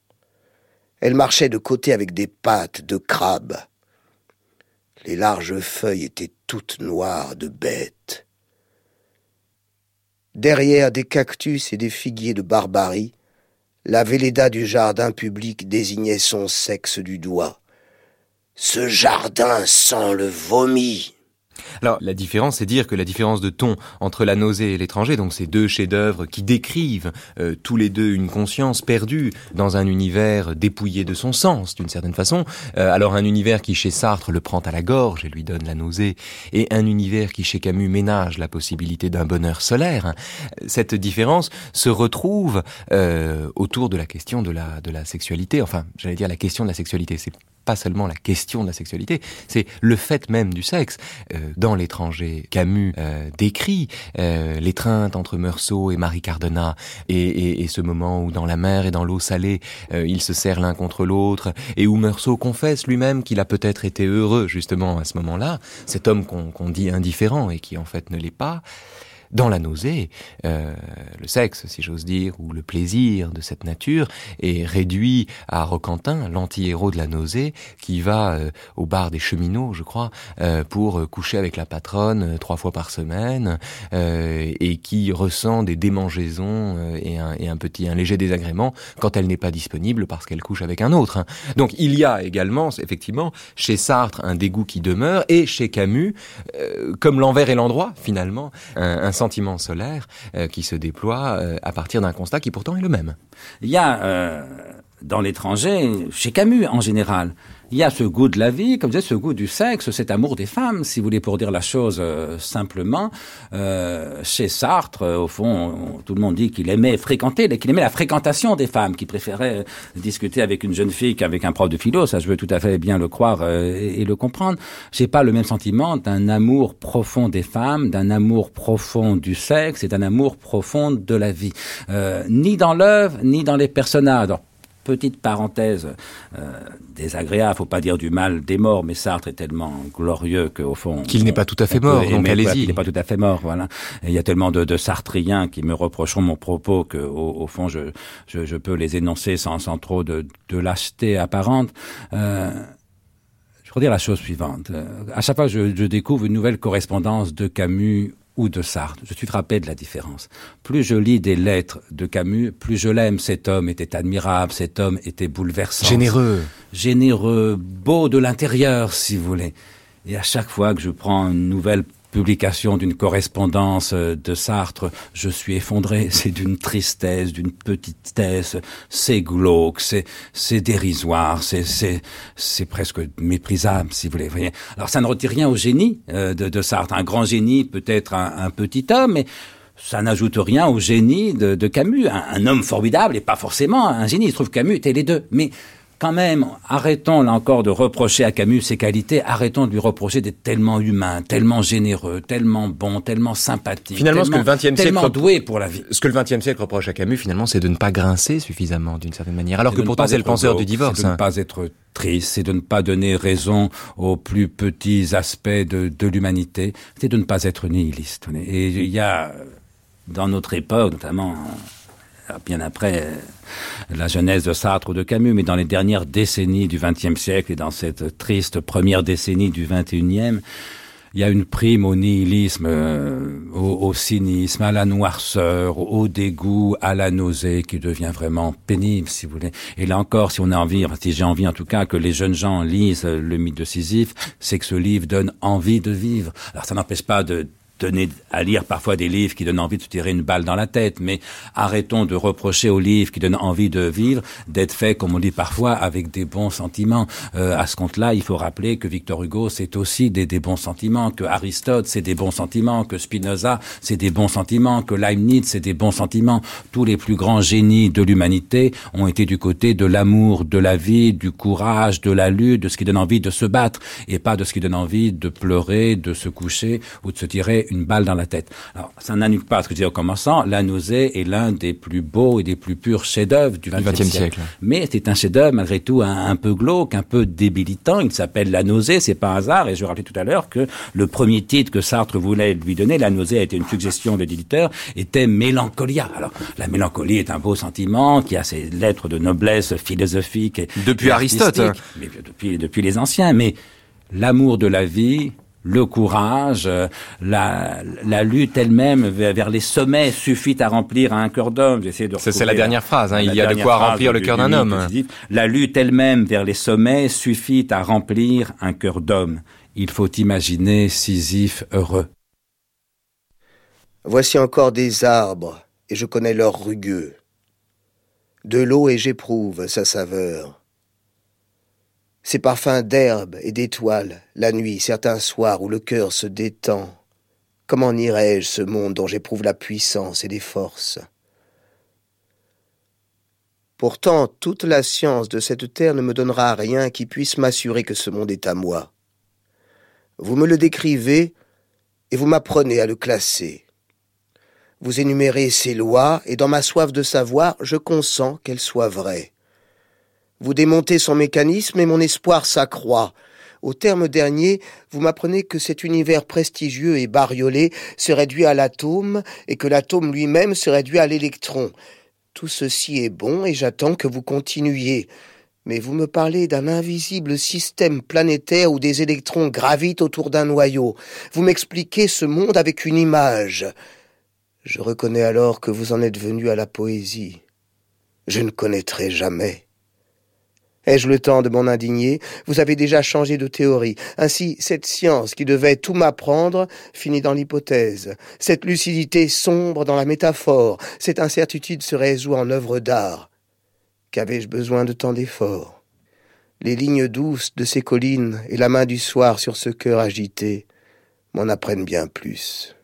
Elle marchait de côté avec des pattes de crabe. Les larges feuilles étaient toutes noires de bêtes. Derrière des cactus et des figuiers de barbarie, la Véléda du jardin public désignait son sexe du doigt. Ce jardin sent le vomi. Alors, la différence, c'est dire que la différence de ton entre la nausée et l'étranger, donc ces deux chefs-d'œuvre qui décrivent euh, tous les deux une conscience perdue dans un univers dépouillé de son sens, d'une certaine façon. Euh, alors, un univers qui, chez Sartre, le prend à la gorge et lui donne la nausée, et un univers qui, chez Camus, ménage la possibilité d'un bonheur solaire. Cette différence se retrouve euh, autour de la question de la, de la sexualité, enfin, j'allais dire la question de la sexualité. C'est pas seulement la question de la sexualité, c'est le fait même du sexe. Euh, dans l'étranger, Camus euh, décrit euh, l'étreinte entre Meursault et Marie Cardona, et, et, et, ce moment où dans la mer et dans l'eau salée, euh, ils se serrent l'un contre l'autre, et où Meursault confesse lui-même qu'il a peut-être été heureux justement à ce moment-là, cet homme qu'on qu'on dit indifférent et qui en fait ne l'est pas dans la nausée, euh, le sexe, si j'ose dire, ou le plaisir de cette nature est réduit à Roquentin, l'anti-héros de la nausée, qui va euh, au bar des cheminots, je crois, euh, pour coucher avec la patronne euh, trois fois par semaine, euh, et qui ressent des démangeaisons euh, et un, et, un, petit, un léger désagrément quand elle n'est pas disponible parce qu'elle couche avec un autre. Hein. Donc il y a également, effectivement, chez Sartre un dégoût qui demeure, et chez Camus, comme l'envers et l'endroit, finalement, un, un sentiment solaire euh, qui se déploie euh, à partir d'un constat qui pourtant est le même. Il y a euh, dans l'étranger, chez Camus en général, il y a ce goût de la vie, comme je disais, ce goût du sexe, cet amour des femmes, si vous voulez, pour dire la chose euh, simplement. Euh, chez Sartre, euh, au fond, on, tout le monde dit qu'il aimait fréquenter, qu'il aimait la fréquentation des femmes, qu'il préférait discuter avec une jeune fille qu'avec un prof de philo. Ça, je veux tout à fait bien le croire euh, et, et, le comprendre. J'ai pas le même sentiment d'un amour profond des femmes, d'un amour profond du sexe et d'un amour profond de la vie, euh, ni dans l'œuvre, ni dans les personnages. Petite parenthèse euh, désagréable, faut pas dire du mal des morts, mais Sartre est tellement glorieux qu'au fond qu'il n'est pas tout à fait mort. Donc allez-y. Il n'est pas tout à fait mort, voilà. Et il y a tellement de, de Sartriens qui me reprocheront mon propos que au, au fond je, je, je, peux les énoncer sans, sans trop de, de lâcheté apparente. Euh, je voudrais dire la chose suivante. Euh, à chaque fois, je, je découvre une nouvelle correspondance de Camus ou de Sartre. Je suis frappé de la différence. Plus je lis des lettres de Camus, plus je l'aime. Cet homme était admirable, cet homme était bouleversant. Généreux. Généreux, beau de l'intérieur, si vous voulez. Et à chaque fois que je prends une nouvelle publication d'une correspondance de Sartre, je suis effondré. C'est d'une tristesse, d'une petitesse. C'est glauque, c'est c'est dérisoire, c'est c'est c'est presque méprisable, si vous voulez. Alors ça ne retire rien au génie euh, de, de Sartre. Un grand génie peut être un, un petit homme, mais ça n'ajoute rien au génie de, de Camus. Un, un, homme formidable et pas forcément un génie. Il se trouve Camus était les deux, mais quand même, arrêtons là encore de reprocher à Camus ses qualités, arrêtons de lui reprocher d'être tellement humain, tellement généreux, tellement bon, tellement sympathique. Finalement, tellement, ce que le XXe siècle doué pour la vie. Ce que le XXe siècle reproche à Camus, finalement, c'est de ne pas grincer suffisamment, d'une certaine manière. Alors que pourtant, c'est le penseur du divorce. C'est de ne pas être triste, c'est de ne pas donner raison aux plus petits aspects de, de l'humanité, c'est de ne pas être nihiliste. Et il y a, dans notre époque, notamment bien après la jeunesse de Sartre ou de Camus, mais dans les dernières décennies du XXe siècle et dans cette triste première décennie du XXIe, il y a une prime au nihilisme, euh, au, cynisme, à la noirceur, au dégoût, à la nausée qui devient vraiment pénible, si vous voulez. Et là encore, si on a envie, si j'ai envie en tout cas que les jeunes gens lisent le mythe de Sisyphe, c'est que ce livre donne envie de vivre. Alors ça n'empêche pas de donner à lire parfois des livres qui donnent envie de tirer une balle dans la tête, mais arrêtons de reprocher aux livres qui donnent envie de vivre d'être faits, comme on dit parfois, avec des bons sentiments. Euh, à ce compte-là, il faut rappeler que Victor Hugo, c'est aussi des, des, bons sentiments, que Aristote, c'est des bons sentiments, que Spinoza, c'est des bons sentiments, que Leibniz, c'est des bons sentiments. Tous les plus grands génies de l'humanité ont été du côté de l'amour, de la vie, du courage, de la lutte, de ce qui donne envie de se battre, et pas de ce qui donne envie de pleurer, de se coucher ou de se tirer une balle dans la tête. Alors, ça n'annule pas ce que je disais en commençant. La nausée est l'un des plus beaux et des plus purs chefs-d'œuvre du XXe siècle. Mais c'est un chef-d'œuvre malgré tout un, peu glauque, un peu débilitant. Il s'appelle La nausée, c'est pas un hasard. Et je rappelais tout à l'heure que le premier titre que Sartre voulait lui donner, La nausée a été une suggestion de l'éditeur, était Mélancolia. Alors, la mélancolie est un beau sentiment qui a ses lettres de noblesse philosophique. Et depuis Aristote. Mais depuis, depuis les anciens. Mais l'amour de la vie, le courage, euh, la, la lutte elle-même vers, les sommets suffit à remplir un cœur d'homme. J'essaie de. C'est la dernière phrase. Hein, il y a de quoi remplir le cœur d'un homme. La lutte elle-même vers les sommets suffit à remplir un cœur d'homme. Il faut imaginer Sisyphe heureux. Voici encore des arbres, et je connais leur rugueux. De l'eau et j'éprouve sa saveur ces parfums d'herbe et d'étoiles, la nuit, certains soirs où le cœur se détend. Comment nierai-je ce monde dont j'éprouve la puissance et les forces? Pourtant, toute la science de cette terre ne me donnera rien qui puisse m'assurer que ce monde est à moi. Vous me le décrivez et vous m'apprenez à le classer. Vous énumérez ses lois, et dans ma soif de savoir, je consens qu'elles soient vraies. Vous démontez son mécanisme et mon espoir s'accroît. Au terme dernier, vous m'apprenez que cet univers prestigieux et bariolé se réduit à l'atome et que l'atome lui-même se réduit à l'électron. Tout ceci est bon et j'attends que vous continuiez. Mais vous me parlez d'un invisible système planétaire où des électrons gravitent autour d'un noyau. Vous m'expliquez ce monde avec une image. Je reconnais alors que vous en êtes venu à la poésie. Je ne connaîtrai jamais. Ai-je le temps de m'en indigner? Vous avez déjà changé de théorie. Ainsi, cette science qui devait tout m'apprendre finit dans l'hypothèse. Cette lucidité sombre dans la métaphore. Cette incertitude se résout en œuvre d'art. Qu'avais-je besoin de tant d'efforts? Les lignes douces de ces collines et la main du soir sur ce cœur agité m'en apprennent bien plus.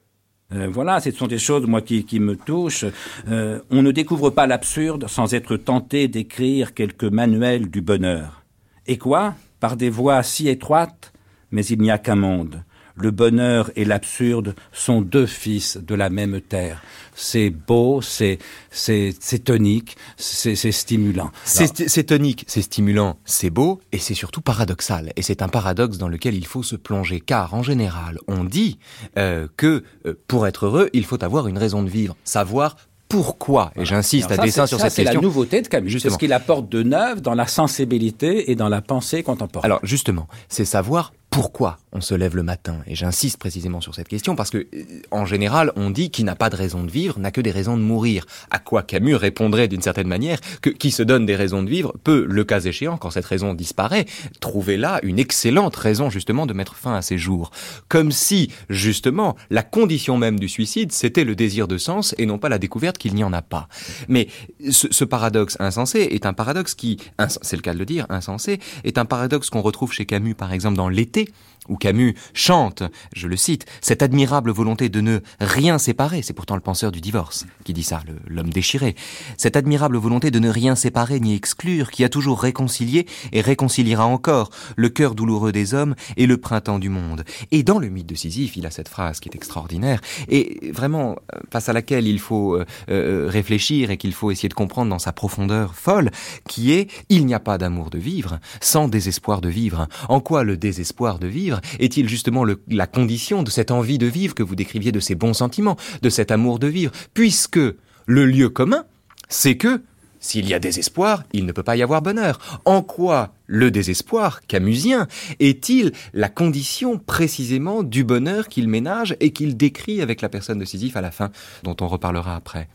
Euh, voilà, ce sont des choses, moi, qui, me touchent. Euh, on ne découvre pas l'absurde sans être tenté d'écrire quelques manuels du bonheur. Et quoi? Par des voies si étroites Mais il n'y a qu'un monde. Le bonheur et l'absurde sont deux fils de la même terre c'est beau, c'est c'est tonique, c'est stimulant. C'est tonique, c'est stimulant, c'est beau et c'est surtout paradoxal. Et c'est un paradoxe dans lequel il faut se plonger, car en général, on dit euh, que euh, pour être heureux, il faut avoir une raison de vivre, savoir pourquoi Et j'insiste à dessein sur cette question. C'est la nouveauté de Camus. C'est ce qu'il apporte de neuf dans la sensibilité et dans la pensée contemporaine. Alors justement, c'est savoir pourquoi on se lève le matin Et j'insiste précisément sur cette question parce que, euh, en général, on dit qui n'a pas de raison de vivre n'a que des raisons de mourir. À quoi Camus répondrait d'une certaine manière que qui se donne des raisons de vivre peut, le cas échéant, quand cette raison disparaît, trouver là une excellente raison justement de mettre fin à ses jours. Comme si, justement, la condition même du suicide, c'était le désir de sens et non pas la découverte qu'il n'y en a pas. Mais ce, ce paradoxe insensé est un paradoxe qui, c'est le cas de le dire, insensé, est un paradoxe qu'on retrouve chez Camus, par exemple, dans l'été où Camus chante, je le cite, cette admirable volonté de ne rien séparer, c'est pourtant le penseur du divorce qui dit ça, l'homme déchiré, cette admirable volonté de ne rien séparer ni exclure, qui a toujours réconcilié et réconciliera encore le cœur douloureux des hommes et le printemps du monde. Et dans le mythe de Sisyphe, il a cette phrase qui est extraordinaire et vraiment euh, face à laquelle il faut euh, euh, réfléchir et qu'il faut essayer de comprendre dans sa profondeur folle, qui est il n'y a pas d'amour de vivre sans désespoir de vivre. En quoi le désespoir de vivre est-il justement la condition de cette envie de vivre que vous décriviez, de ces bons sentiments, de cet amour de vivre, puisque le lieu commun, c'est que S'il y a désespoir, il ne peut pas y avoir bonheur. En quoi le désespoir camusien est-il la condition précisément du bonheur qu'il ménage et qu'il décrit avec la personne de Sisyphe à la fin, dont on reparlera après?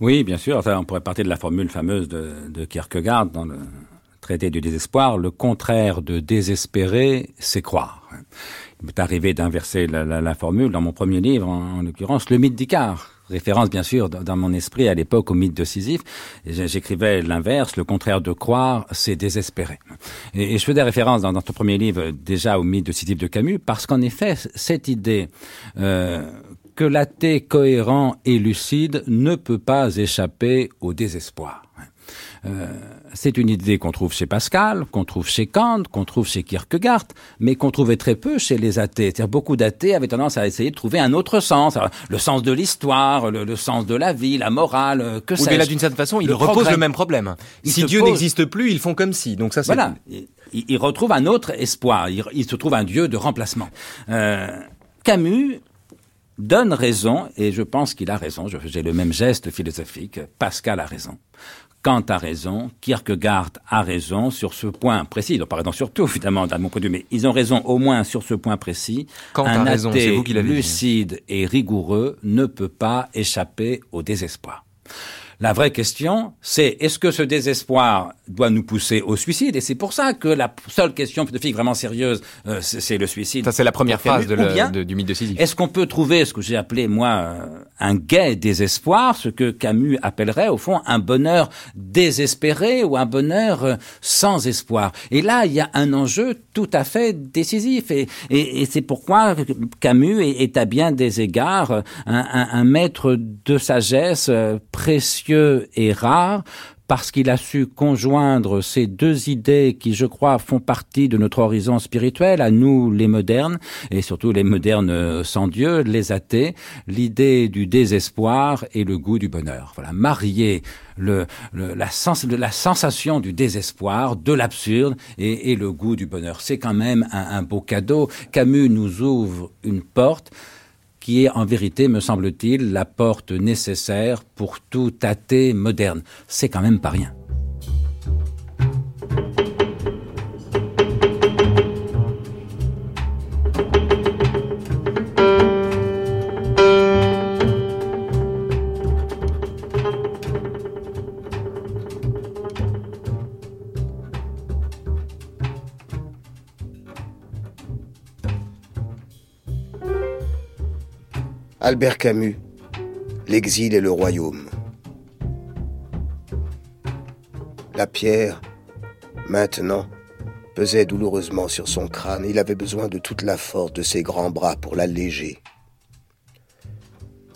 Oui, bien sûr. Enfin, on pourrait partir de la formule fameuse de, de Kierkegaard dans le traité du désespoir. Le contraire de désespérer, c'est croire. Il m'est arrivé d'inverser la, la, la, formule dans mon premier livre, en, en l'occurrence, le mythe d'Icare référence bien sûr dans mon esprit à l'époque au mythe de Sisyphe. J'écrivais l'inverse, le contraire de croire, c'est désespérer. Et, je faisais référence dans, dans ton premier livre déjà au mythe de Sisyphe de Camus, parce qu'en effet, cette idée euh, que l'athée cohérent et lucide ne peut pas échapper au désespoir. Euh, c'est une idée qu'on trouve chez Pascal, qu'on trouve chez Kant, qu'on trouve chez Kierkegaard, mais qu'on trouvait très peu chez les athées. C'est-à-dire beaucoup d'athées avaient tendance à essayer de trouver un autre sens, Alors, le sens de l'histoire, le, le, sens de la vie, la morale, euh, que. Oui, là, d'une certaine façon, ils reposent le même problème. Ils si Dieu pose... n'existe plus, ils font comme si. Donc ça, c'est voilà. Ils, ils retrouvent un autre espoir. Ils, ils se trouvent un Dieu de remplacement. Euh, Camus donne raison, et je pense qu'il a raison, j'ai le même geste philosophique, Pascal a raison. Kant a raison, Kierkegaard a raison sur ce point précis. Donc, pas sur tout, évidemment, dans mon point de vue, mais ils ont raison au moins sur ce point précis. Kant Un a raison, c'est vous qui l'avez dit. lucide et rigoureux ne peut pas échapper au désespoir. La vraie question, c'est est-ce que ce désespoir doit nous pousser au suicide? Et c'est pour ça que la seule question philosophique vraiment sérieuse, euh, c'est le suicide. Ça, c'est la première phase de le, de, du mythe de Sisyphe. Est-ce qu'on peut trouver ce que j'ai appelé, moi, euh, un gai désespoir, ce que Camus appellerait, au fond, un bonheur désespéré ou un bonheur euh, sans espoir? Et là, il y a un enjeu tout à fait décisif. Et, et, et c'est pourquoi Camus est, est, à bien des égards un, un, un maître de sagesse précieux et rare parce qu'il a su conjoindre ces deux idées qui, je crois, font partie de notre horizon spirituel, à nous les modernes, et surtout les modernes sans Dieu, les athées, l'idée du désespoir et le goût du bonheur. Voilà, marier le, la, sens, la, sensation du désespoir, de l'absurde et, et, le goût du bonheur. C'est quand même un, un beau cadeau. Camus nous ouvre une porte qui est en vérité, me semble-t-il, la porte nécessaire pour tout athée moderne. C'est quand même pas rien. Albert Camus, L'exil et le royaume. La pierre, maintenant, pesait douloureusement sur son crâne il avait besoin de toute la force de ses grands bras pour l'alléger.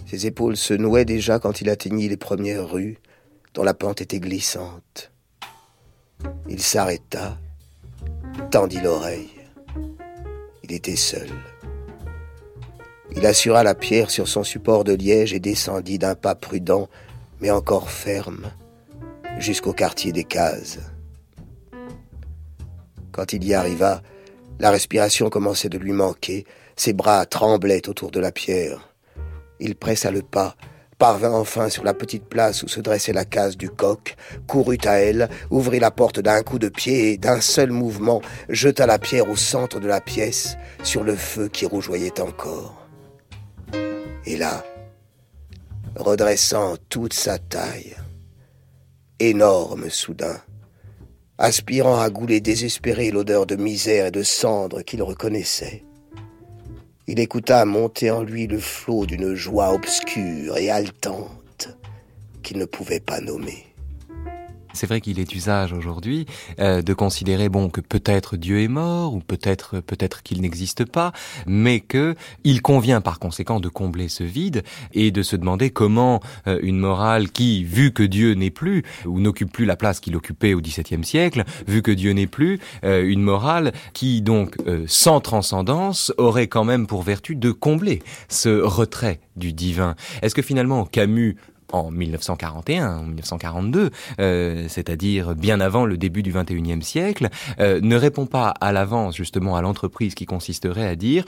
Ses épaules se nouaient déjà quand il atteignit les premières rues dont la pente était glissante. Il s'arrêta, tendit l'oreille. Il était seul. Il assura la pierre sur son support de liège et descendit d'un pas prudent, mais encore ferme, jusqu'au quartier des cases. Quand il y arriva, la respiration commençait de lui manquer, ses bras tremblaient autour de la pierre. Il pressa le pas, parvint enfin sur la petite place où se dressait la case du coq, courut à elle, ouvrit la porte d'un coup de pied et d'un seul mouvement jeta la pierre au centre de la pièce, sur le feu qui rougeoyait encore. Et là, redressant toute sa taille, énorme soudain, aspirant à gouler désespéré l'odeur de misère et de cendre qu'il reconnaissait, il écouta monter en lui le flot d'une joie obscure et haletante qu'il ne pouvait pas nommer. C'est vrai qu'il est usage aujourd'hui euh, de considérer bon que peut-être Dieu est mort ou peut-être peut-être qu'il n'existe pas, mais que il convient par conséquent de combler ce vide et de se demander comment euh, une morale qui, vu que Dieu n'est plus ou n'occupe plus la place qu'il occupait au XVIIe siècle, vu que Dieu n'est plus, euh, une morale qui donc sans transcendance aurait quand même pour vertu de combler ce retrait du divin. Est-ce que finalement Camus en 1941, 1942, euh, c'est-à-dire bien avant le début du 21e siècle, euh, ne répond pas à l'avance justement à l'entreprise qui consisterait à dire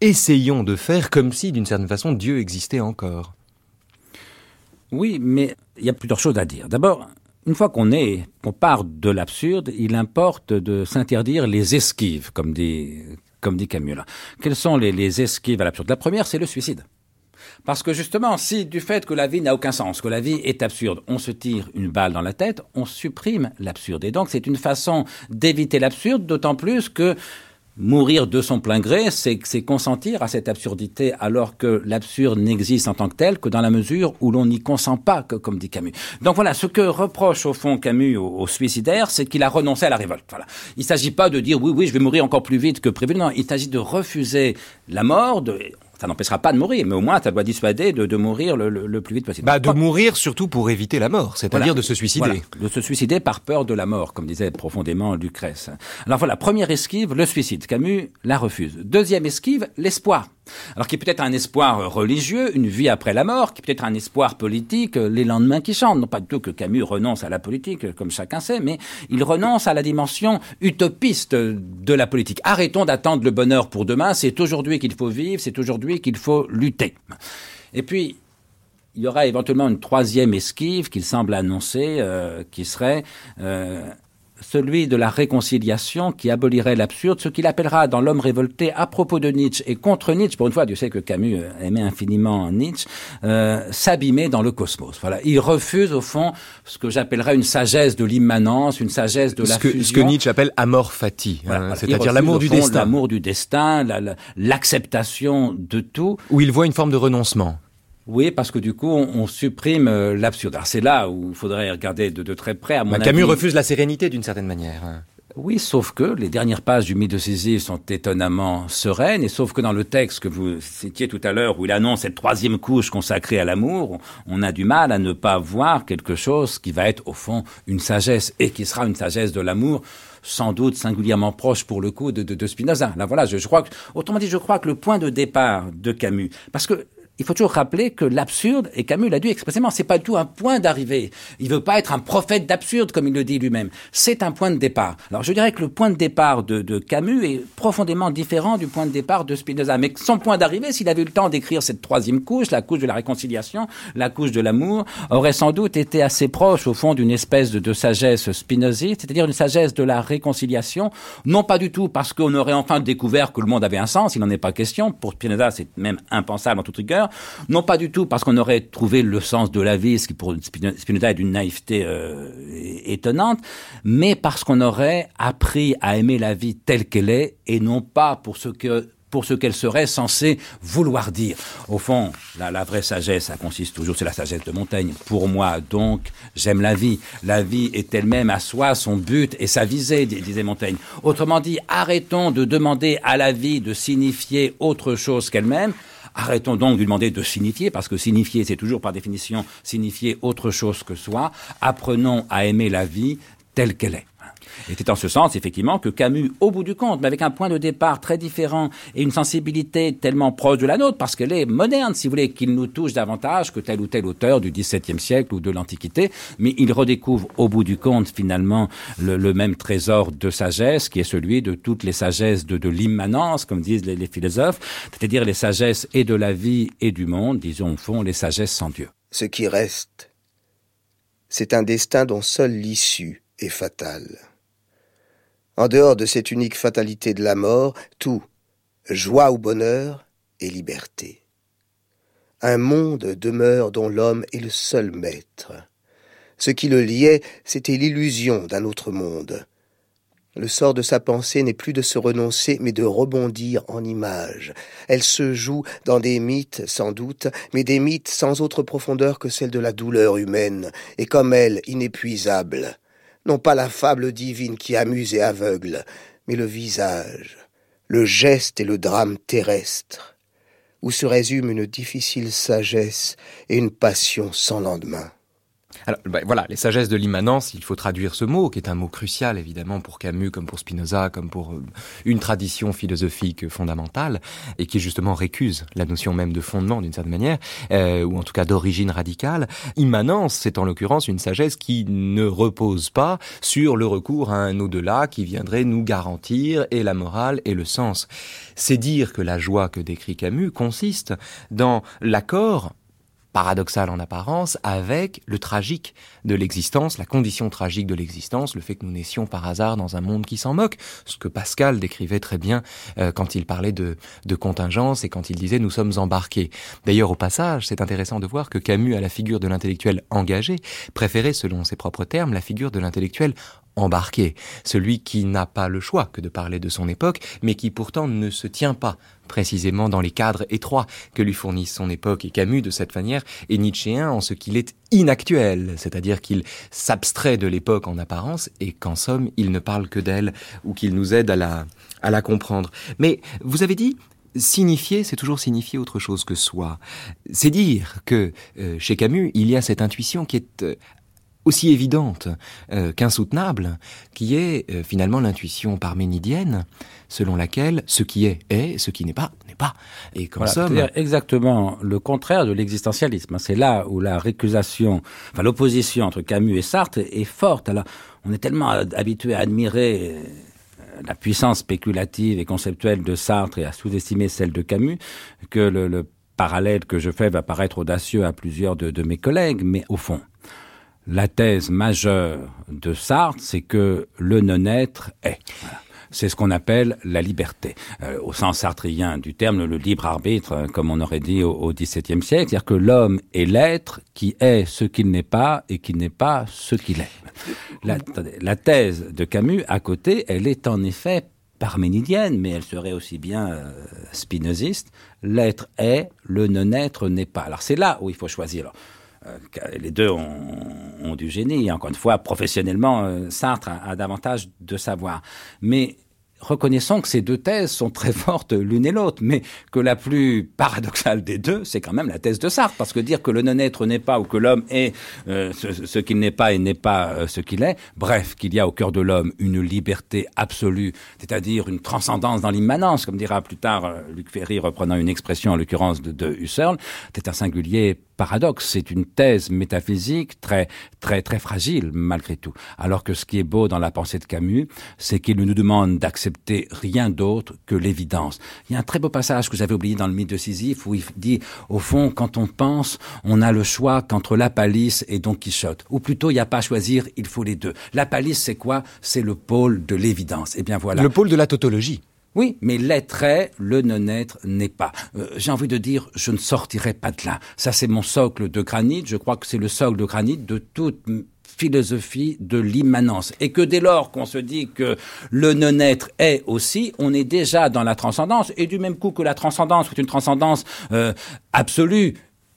essayons de faire comme si d'une certaine façon Dieu existait encore. Oui, mais il y a plusieurs choses à dire. D'abord, une fois qu'on est, qu'on part de l'absurde, il importe de s'interdire les esquives, comme dit, comme dit Camus. Quelles sont les, les esquives à l'absurde? La première, c'est le suicide. Parce que justement, si du fait que la vie n'a aucun sens, que la vie est absurde, on se tire une balle dans la tête, on supprime l'absurde. Et donc c'est une façon d'éviter l'absurde, d'autant plus que Mourir de son plein gré, c'est consentir à cette absurdité, alors que l'absurde n'existe en tant que tel que dans la mesure où l'on n'y consent pas, comme dit Camus. Donc voilà, ce que reproche au fond Camus au, suicidaire, c'est qu'il a renoncé à la révolte. Il ne s'agit pas de dire oui, oui, je vais mourir encore plus vite que prévu. Non, il s'agit de refuser la mort, de, ça n'empêchera pas de mourir, mais au moins ça doit dissuader de, de mourir le, le, plus vite possible. Bah, de mourir surtout pour éviter la mort, c'est-à-dire de se suicider. de se suicider par peur de la mort, comme disait profondément Lucrèce. Alors voilà, première esquive, le suicide. Camus la refuse. Deuxième esquive, l'espoir. Alors qui peut être un espoir religieux, une vie après la mort, qui peut être un espoir politique, les lendemains qui chantent. Non pas du tout que Camus renonce à la politique, comme chacun sait, mais il renonce à la dimension utopiste de la politique. Arrêtons d'attendre le bonheur pour demain, c'est aujourd'hui qu'il faut vivre, c'est aujourd'hui qu'il faut lutter. Et puis, il y aura éventuellement une troisième esquive qu'il semble annoncer, euh, qui serait euh, celui de la réconciliation qui abolirait l'absurde, ce qu'il appellera dans L'homme révolté à propos de Nietzsche et contre Nietzsche, pour une fois, Dieu sait que Camus aimait infiniment Nietzsche, euh, s'abîmer dans le cosmos. Voilà, il refuse au fond ce que j'appellerais une sagesse de l'immanence, une sagesse de la fusion. Ce que Nietzsche appelle amor fati, hein, c'est-à-dire l'amour du destin. L'amour du destin, l'acceptation de tout. Où il voit une forme de renoncement. Oui, parce que du coup, on, supprime euh, l'absurde. Alors c'est là où il faudrait regarder de, très près. À mon bah, Camus refuse la sérénité d'une certaine manière. Hein. Oui, sauf que les dernières pages du mythe de Sisyphe sont étonnamment sereines, et sauf que dans le texte que vous citiez tout à l'heure, où il annonce cette troisième couche consacrée à l'amour, on a du mal à ne pas voir quelque chose qui va être au fond une sagesse, et qui sera une sagesse de l'amour, sans doute singulièrement proche pour le coup de, de, Spinoza. Là voilà, je, je crois que, autrement dit, je crois que le point de départ de Camus, parce que il faut toujours rappeler que l'absurde, et Camus l'a dit expressément, c'est pas du tout un point d'arrivée. Il veut pas être un prophète d'absurde, comme il le dit lui-même. C'est un point de départ. Alors je dirais que le point de départ de, Camus est profondément différent du point de départ de Spinoza. Mais son point d'arrivée, s'il avait eu le temps d'écrire cette troisième couche, la couche de la réconciliation, la couche de l'amour, aurait sans doute été assez proche, au fond, d'une espèce de, de sagesse spinoziste, c'est-à-dire une sagesse de la réconciliation, non pas du tout parce qu'on aurait enfin découvert que le monde avait un sens, il n'en est pas question. Pour Spinoza, c'est même impensable en toute rigueur non pas du tout parce qu'on aurait trouvé le sens de la vie, ce qui pour Spinoza est d'une naïveté euh, étonnante, mais parce qu'on aurait appris à aimer la vie telle qu'elle est et non pas pour ce que pour ce qu'elle serait censée vouloir dire. Au fond, la, la vraie sagesse, ça consiste toujours, c'est la sagesse de Montaigne. Pour moi, donc, j'aime la vie. La vie est elle-même à soi son but et sa visée, disait Montaigne. Autrement dit, arrêtons de demander à la vie de signifier autre chose qu'elle-même. Arrêtons donc de lui demander de signifier, parce que signifier, c'est toujours par définition signifier autre chose que soi. Apprenons à aimer la vie telle qu'elle est. Et c'est en ce sens, effectivement, que Camus, au bout du compte, mais avec un point de départ très différent et une sensibilité tellement proche de la nôtre, parce qu'elle est moderne, si vous voulez, qu'il nous touche davantage que tel ou tel auteur du XVIIe siècle ou de l'Antiquité, mais il redécouvre, au bout du compte, finalement, le, même trésor de sagesse, qui est celui de toutes les sagesses de, de l'immanence, comme disent les, les philosophes, c'est-à-dire les sagesses et de la vie et du monde, disons au fond, les sagesses sans Dieu. Ce qui reste, c'est un destin dont seule l'issue est fatale. En dehors de cette unique fatalité de la mort, tout, joie ou bonheur, est liberté. Un monde demeure dont l'homme est le seul maître. Ce qui le liait, c'était l'illusion d'un autre monde. Le sort de sa pensée n'est plus de se renoncer, mais de rebondir en images. Elle se joue dans des mythes, sans doute, mais des mythes sans autre profondeur que celle de la douleur humaine, et comme elle, inépuisable non pas la fable divine qui amuse et aveugle, mais le visage, le geste et le drame terrestre, où se résume une difficile sagesse et une passion sans lendemain. Alors, ben, voilà, les sagesses de l'immanence, il faut traduire ce mot, qui est un mot crucial, évidemment, pour Camus, comme pour Spinoza, comme pour euh, une tradition philosophique fondamentale, et qui justement récuse la notion même de fondement, d'une certaine manière, euh, ou en tout cas d'origine radicale. Immanence, c'est en l'occurrence une sagesse qui ne repose pas sur le recours à un au-delà qui viendrait nous garantir et la morale et le sens. C'est dire que la joie que décrit Camus consiste dans l'accord paradoxal en apparence, avec le tragique de l'existence, la condition tragique de l'existence, le fait que nous naissions par hasard dans un monde qui s'en moque, ce que Pascal décrivait très bien euh, quand il parlait de, de contingence et quand il disait nous sommes embarqués. D'ailleurs, au passage, c'est intéressant de voir que Camus, à la figure de l'intellectuel engagé, préférait, selon ses propres termes, la figure de l'intellectuel embarqué, celui qui n'a pas le choix que de parler de son époque, mais qui pourtant ne se tient pas précisément dans les cadres étroits que lui fournissent son époque et Camus de cette manière est nietzschéen en ce qu'il est inactuel, c'est-à-dire qu'il s'abstrait de l'époque en apparence et qu'en somme il ne parle que d'elle ou qu'il nous aide à la, à la comprendre. Mais vous avez dit signifier, c'est toujours signifier autre chose que soi. C'est dire que euh, chez Camus, il y a cette intuition qui est euh, aussi évidente euh, qu'insoutenable, qui est euh, finalement l'intuition parménidienne, selon laquelle ce qui est est, ce qui n'est pas n'est pas. Et comme ça, exactement le contraire de l'existentialisme. C'est là où la récusation, enfin l'opposition entre Camus et Sartre est forte. Alors, on est tellement habitué à admirer euh, la puissance spéculative et conceptuelle de Sartre et à sous-estimer celle de Camus que le, le, parallèle que je fais va paraître audacieux à plusieurs de, de mes collègues, mais au fond, la thèse majeure de Sartre, c'est que le non-être est. C'est ce qu'on appelle la liberté, euh, au sens sartrien du terme, le libre arbitre, euh, comme on aurait dit au XVIIe siècle, c'est-à-dire que l'homme est l'être qui est ce qu'il n'est pas et qui n'est pas ce qu'il est. La, thèse de Camus, à côté, elle est en effet parménidienne, mais elle serait aussi bien euh, spinoziste. L'être est, le non-être n'est pas. Alors c'est là où il faut choisir. Les deux ont, du génie. Encore une fois, professionnellement, euh, Sartre a, davantage de savoir. Mais reconnaissons que ces deux thèses sont très fortes l'une et l'autre, mais que la plus paradoxale des deux, c'est quand même la thèse de Sartre, parce que dire que le non-être n'est pas ou que l'homme est euh, ce, qu'il n'est pas et n'est pas euh, ce qu'il est, bref, qu'il y a au cœur de l'homme une liberté absolue, c'est-à-dire une transcendance dans l'immanence, comme dira plus tard euh, Luc Ferry, reprenant une expression en l'occurrence de, de Husserl, c'est un singulier paradoxe, c'est une thèse métaphysique très très très fragile malgré tout. Alors que ce qui est beau dans la pensée de Camus, c'est qu'il nous demande d'accepter rien d'autre que l'évidence. Il y a un très beau passage que vous avez oublié dans le mythe de Sisyphe où il dit, au fond, quand on pense, on a le choix qu'entre la palisse et Don Quichotte. Ou plutôt, il n'y a pas à choisir, il faut les deux. La palisse, c'est quoi? C'est le pôle de l'évidence. Et eh bien voilà. Le pôle de la tautologie. Oui, mais l'être est, le non-être n'est pas. Euh, j'ai envie de dire, je ne sortirai pas de là. Ça, c'est mon socle de granit. Je crois que c'est le socle de granit de toute philosophie de l'immanence. Et que dès lors qu'on se dit que le non-être est aussi, on est déjà dans la transcendance. Et du même coup que la transcendance est une transcendance euh, absolue,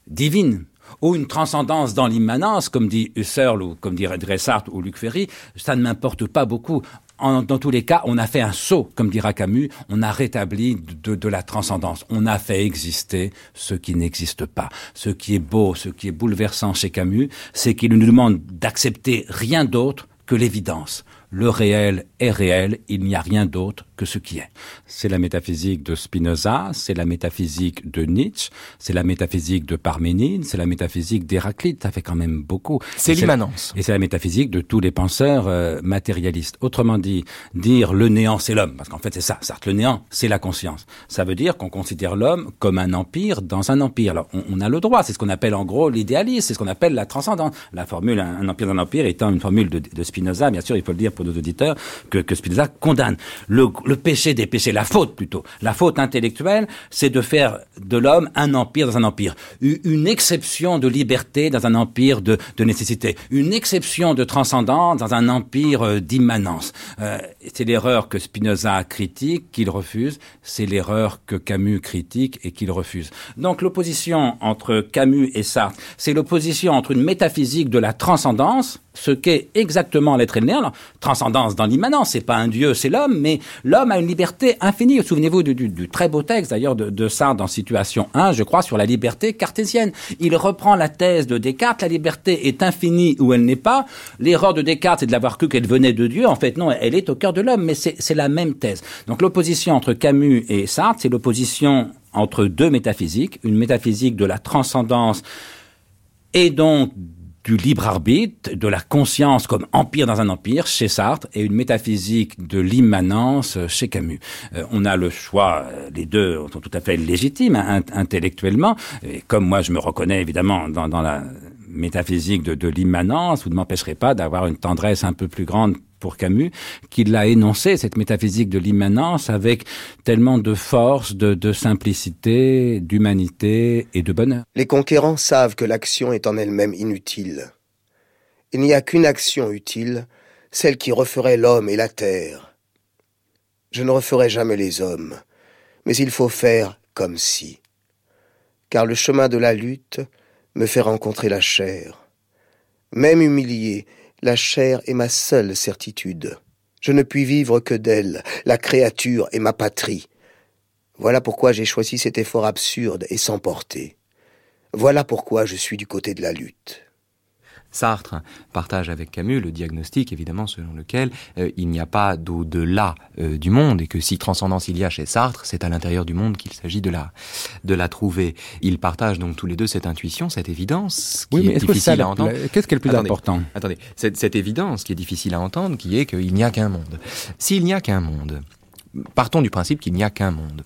divine, ou une transcendance dans l'immanence, comme dit Husserl ou comme dirait Dressart ou Luc Ferry, ça ne m'importe pas beaucoup dans tous les cas, on a fait un saut, comme dira Camus, on a rétabli de, de la transcendance. On a fait exister ce qui n'existe pas. Ce qui est beau, ce qui est bouleversant chez Camus, c'est qu'il nous demande d'accepter rien d'autre que l'évidence. Le réel est réel, il n'y a rien d'autre que ce qui est. C'est la métaphysique de Spinoza, c'est la métaphysique de Nietzsche, c'est la métaphysique de Parménide, c'est la métaphysique d'Héraclite, ça fait quand même beaucoup. C'est l'immanence. Et c'est la métaphysique de tous les penseurs euh, matérialistes. Autrement dit, dire le néant c'est l'homme, parce qu'en fait c'est ça, certes le néant c'est la conscience. Ça veut dire qu'on considère l'homme comme un empire dans un empire. Alors on, on a le droit, c'est ce qu'on appelle en gros l'idéalisme, c'est ce qu'on appelle la transcendance. La formule un, empire dans un empire étant une formule de, de, Spinoza, bien sûr il faut le dire pour nos auditeurs, que, que Spinoza condamne. Le, le péché des péchés, la faute plutôt, la faute intellectuelle, c'est de faire de l'homme un empire dans un empire, une exception de liberté dans un empire de, de nécessité, une exception de transcendance dans un empire euh, d'immanence. Euh, c'est l'erreur que Spinoza critique, qu'il refuse, c'est l'erreur que Camus critique et qu'il refuse. Donc l'opposition entre Camus et Sartre, c'est l'opposition entre une métaphysique de la transcendance, ce qu'est exactement l'être néant. Transcendance dans l'immanence, c'est pas un dieu, c'est l'homme, mais l'homme a une liberté infinie. Souvenez-vous du, très beau texte d'ailleurs de, de Sartre dans Situation 1, je crois, sur la liberté cartésienne. Il reprend la thèse de Descartes, la liberté est infinie ou elle n'est pas. L'erreur de Descartes, c'est de l'avoir cru qu'elle venait de Dieu. En fait, non, elle est au cœur de l'homme, mais c'est la même thèse. Donc l'opposition entre Camus et Sartre, c'est l'opposition entre deux métaphysiques, une métaphysique de la transcendance et donc du libre arbitre, de la conscience comme empire dans un empire chez Sartre et une métaphysique de l'immanence chez Camus. Euh, on a le choix, euh, les deux sont tout à fait légitimes hein, intellectuellement, et comme moi je me reconnais évidemment dans, dans la métaphysique de, de l'immanence, vous ne m'empêcherez pas d'avoir une tendresse un peu plus grande pour Camus, qu'il a énoncé cette métaphysique de l'immanence avec tellement de force, de, simplicité, d'humanité et de bonheur. Les conquérants savent que l'action est en elle-même inutile. Il n'y a qu'une action utile, celle qui referait l'homme et la terre. Je ne referai jamais les hommes, mais il faut faire comme si. Car le chemin de la lutte me fait rencontrer la chair. Même humilié, la chair est ma seule certitude. Je ne puis vivre que d'elle. La créature est ma patrie. Voilà pourquoi j'ai choisi cet effort absurde et sans portée. Voilà pourquoi je suis du côté de la lutte. Sartre partage avec Camus le diagnostic évidemment selon lequel euh, il n'y a pas d'au-delà euh, du monde et que si transcendance il y a chez Sartre, c'est à l'intérieur du monde qu'il s'agit de la de la trouver. Ils partagent donc tous les deux cette intuition, cette évidence qui oui, est, est difficile que à entendre. Qu'est-ce qui est le plus attendez, important Attendez, cette, cette évidence qui est difficile à entendre, qui est qu'il n'y a qu'un monde. S'il n'y a qu'un monde, partons du principe qu'il n'y a qu'un monde,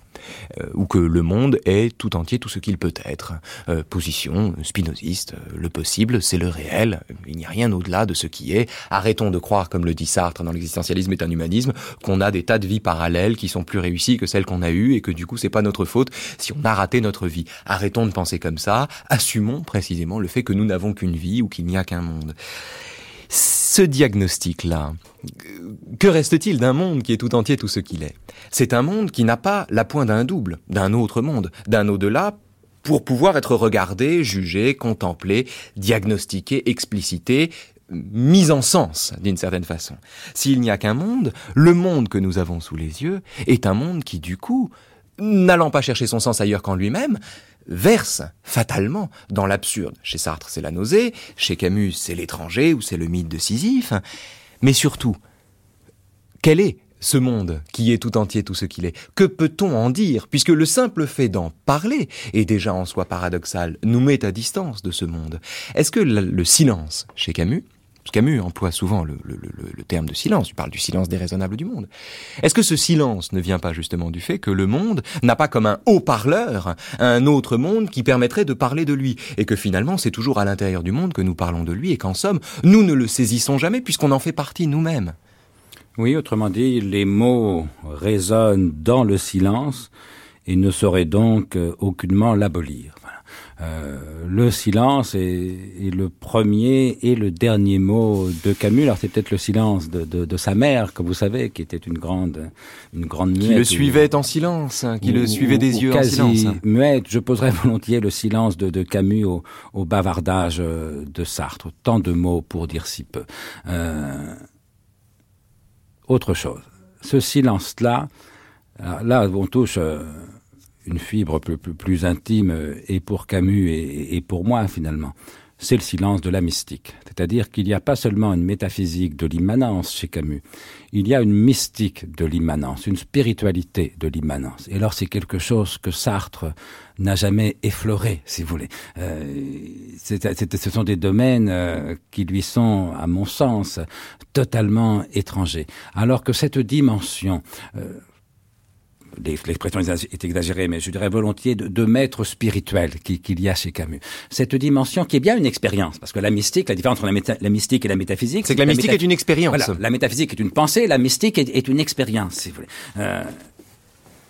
euh, ou que le monde est tout entier tout ce qu'il peut être. Euh, position spinoziste, euh, le possible, c'est le réel, il n'y a rien au-delà de ce qui est. Arrêtons de croire, comme le dit Sartre dans l'existentialisme et un humanisme, qu'on a des tas de vies parallèles qui sont plus réussies que celles qu'on a eues et que du coup c'est pas notre faute si on a raté notre vie. Arrêtons de penser comme ça, assumons précisément le fait que nous n'avons qu'une vie ou qu'il n'y a qu'un monde ce diagnostic-là, que reste-t-il d'un monde qui est tout entier tout ce qu'il est? C'est un monde qui n'a pas la pointe d'un double, d'un autre monde, d'un au-delà pour pouvoir être regardé, jugé, contemplé, diagnostiqué, explicité, mis en sens d'une certaine façon. S'il n'y a qu'un monde, le monde que nous avons sous les yeux est un monde qui, du coup, n'allant pas chercher son sens ailleurs qu'en lui-même, verse fatalement dans l'absurde. Chez Sartre, c'est la nausée, chez Camus, c'est l'étranger ou c'est le mythe de Sisyphe. Mais surtout, quel est ce monde qui est tout entier tout ce qu'il est? Que peut-on en dire? Puisque le simple fait d'en parler, est déjà en soi paradoxal, nous met à distance de ce monde. Est-ce que le silence, chez Camus, Camus emploie souvent le, terme de silence, il parle du silence déraisonnable du monde. Est-ce que ce silence ne vient pas justement du fait que le monde n'a pas comme un haut-parleur un autre monde qui permettrait de parler de lui, et que finalement c'est toujours à l'intérieur du monde que nous parlons de lui, et qu'en somme, nous ne le saisissons jamais puisqu'on en fait partie nous-mêmes? Oui, autrement dit, les mots résonnent dans le silence et ne sauraient donc aucunement l'abolir. Euh, le silence est, est, le premier et le dernier mot de Camus. Alors c'est peut-être le silence de, de, de, sa mère, comme vous savez, qui était une grande, une grande muette. Qui le suivait en silence, hein, qui ou, le suivait des yeux quasi en silence. Muette. Je poserais volontiers le silence de, de Camus au, au, bavardage de Sartre. Tant de mots pour dire si peu. Euh, autre chose. Ce silence-là, là, on touche. Euh, une fibre plus, plus, plus intime et pour Camus et, et pour moi finalement. C'est le silence de la mystique. C'est-à-dire qu'il n'y a pas seulement une métaphysique de l'immanence chez Camus, il y a une mystique de l'immanence, une spiritualité de l'immanence. Et alors c'est quelque chose que Sartre n'a jamais effleuré, si vous voulez. Euh, c ce sont des domaines euh, qui lui sont, à mon sens, totalement étrangers. Alors que cette dimension... Euh, l'expression est exagérée, mais je dirais volontiers de, de maître spirituel qu'il qu y a chez Camus. Cette dimension qui est bien une expérience, parce que la mystique, la différence entre la, méta, la mystique et la métaphysique, c'est que la, la mystique est une expérience. Voilà, la métaphysique est une pensée, la mystique est, est une expérience, si vous voulez. Euh,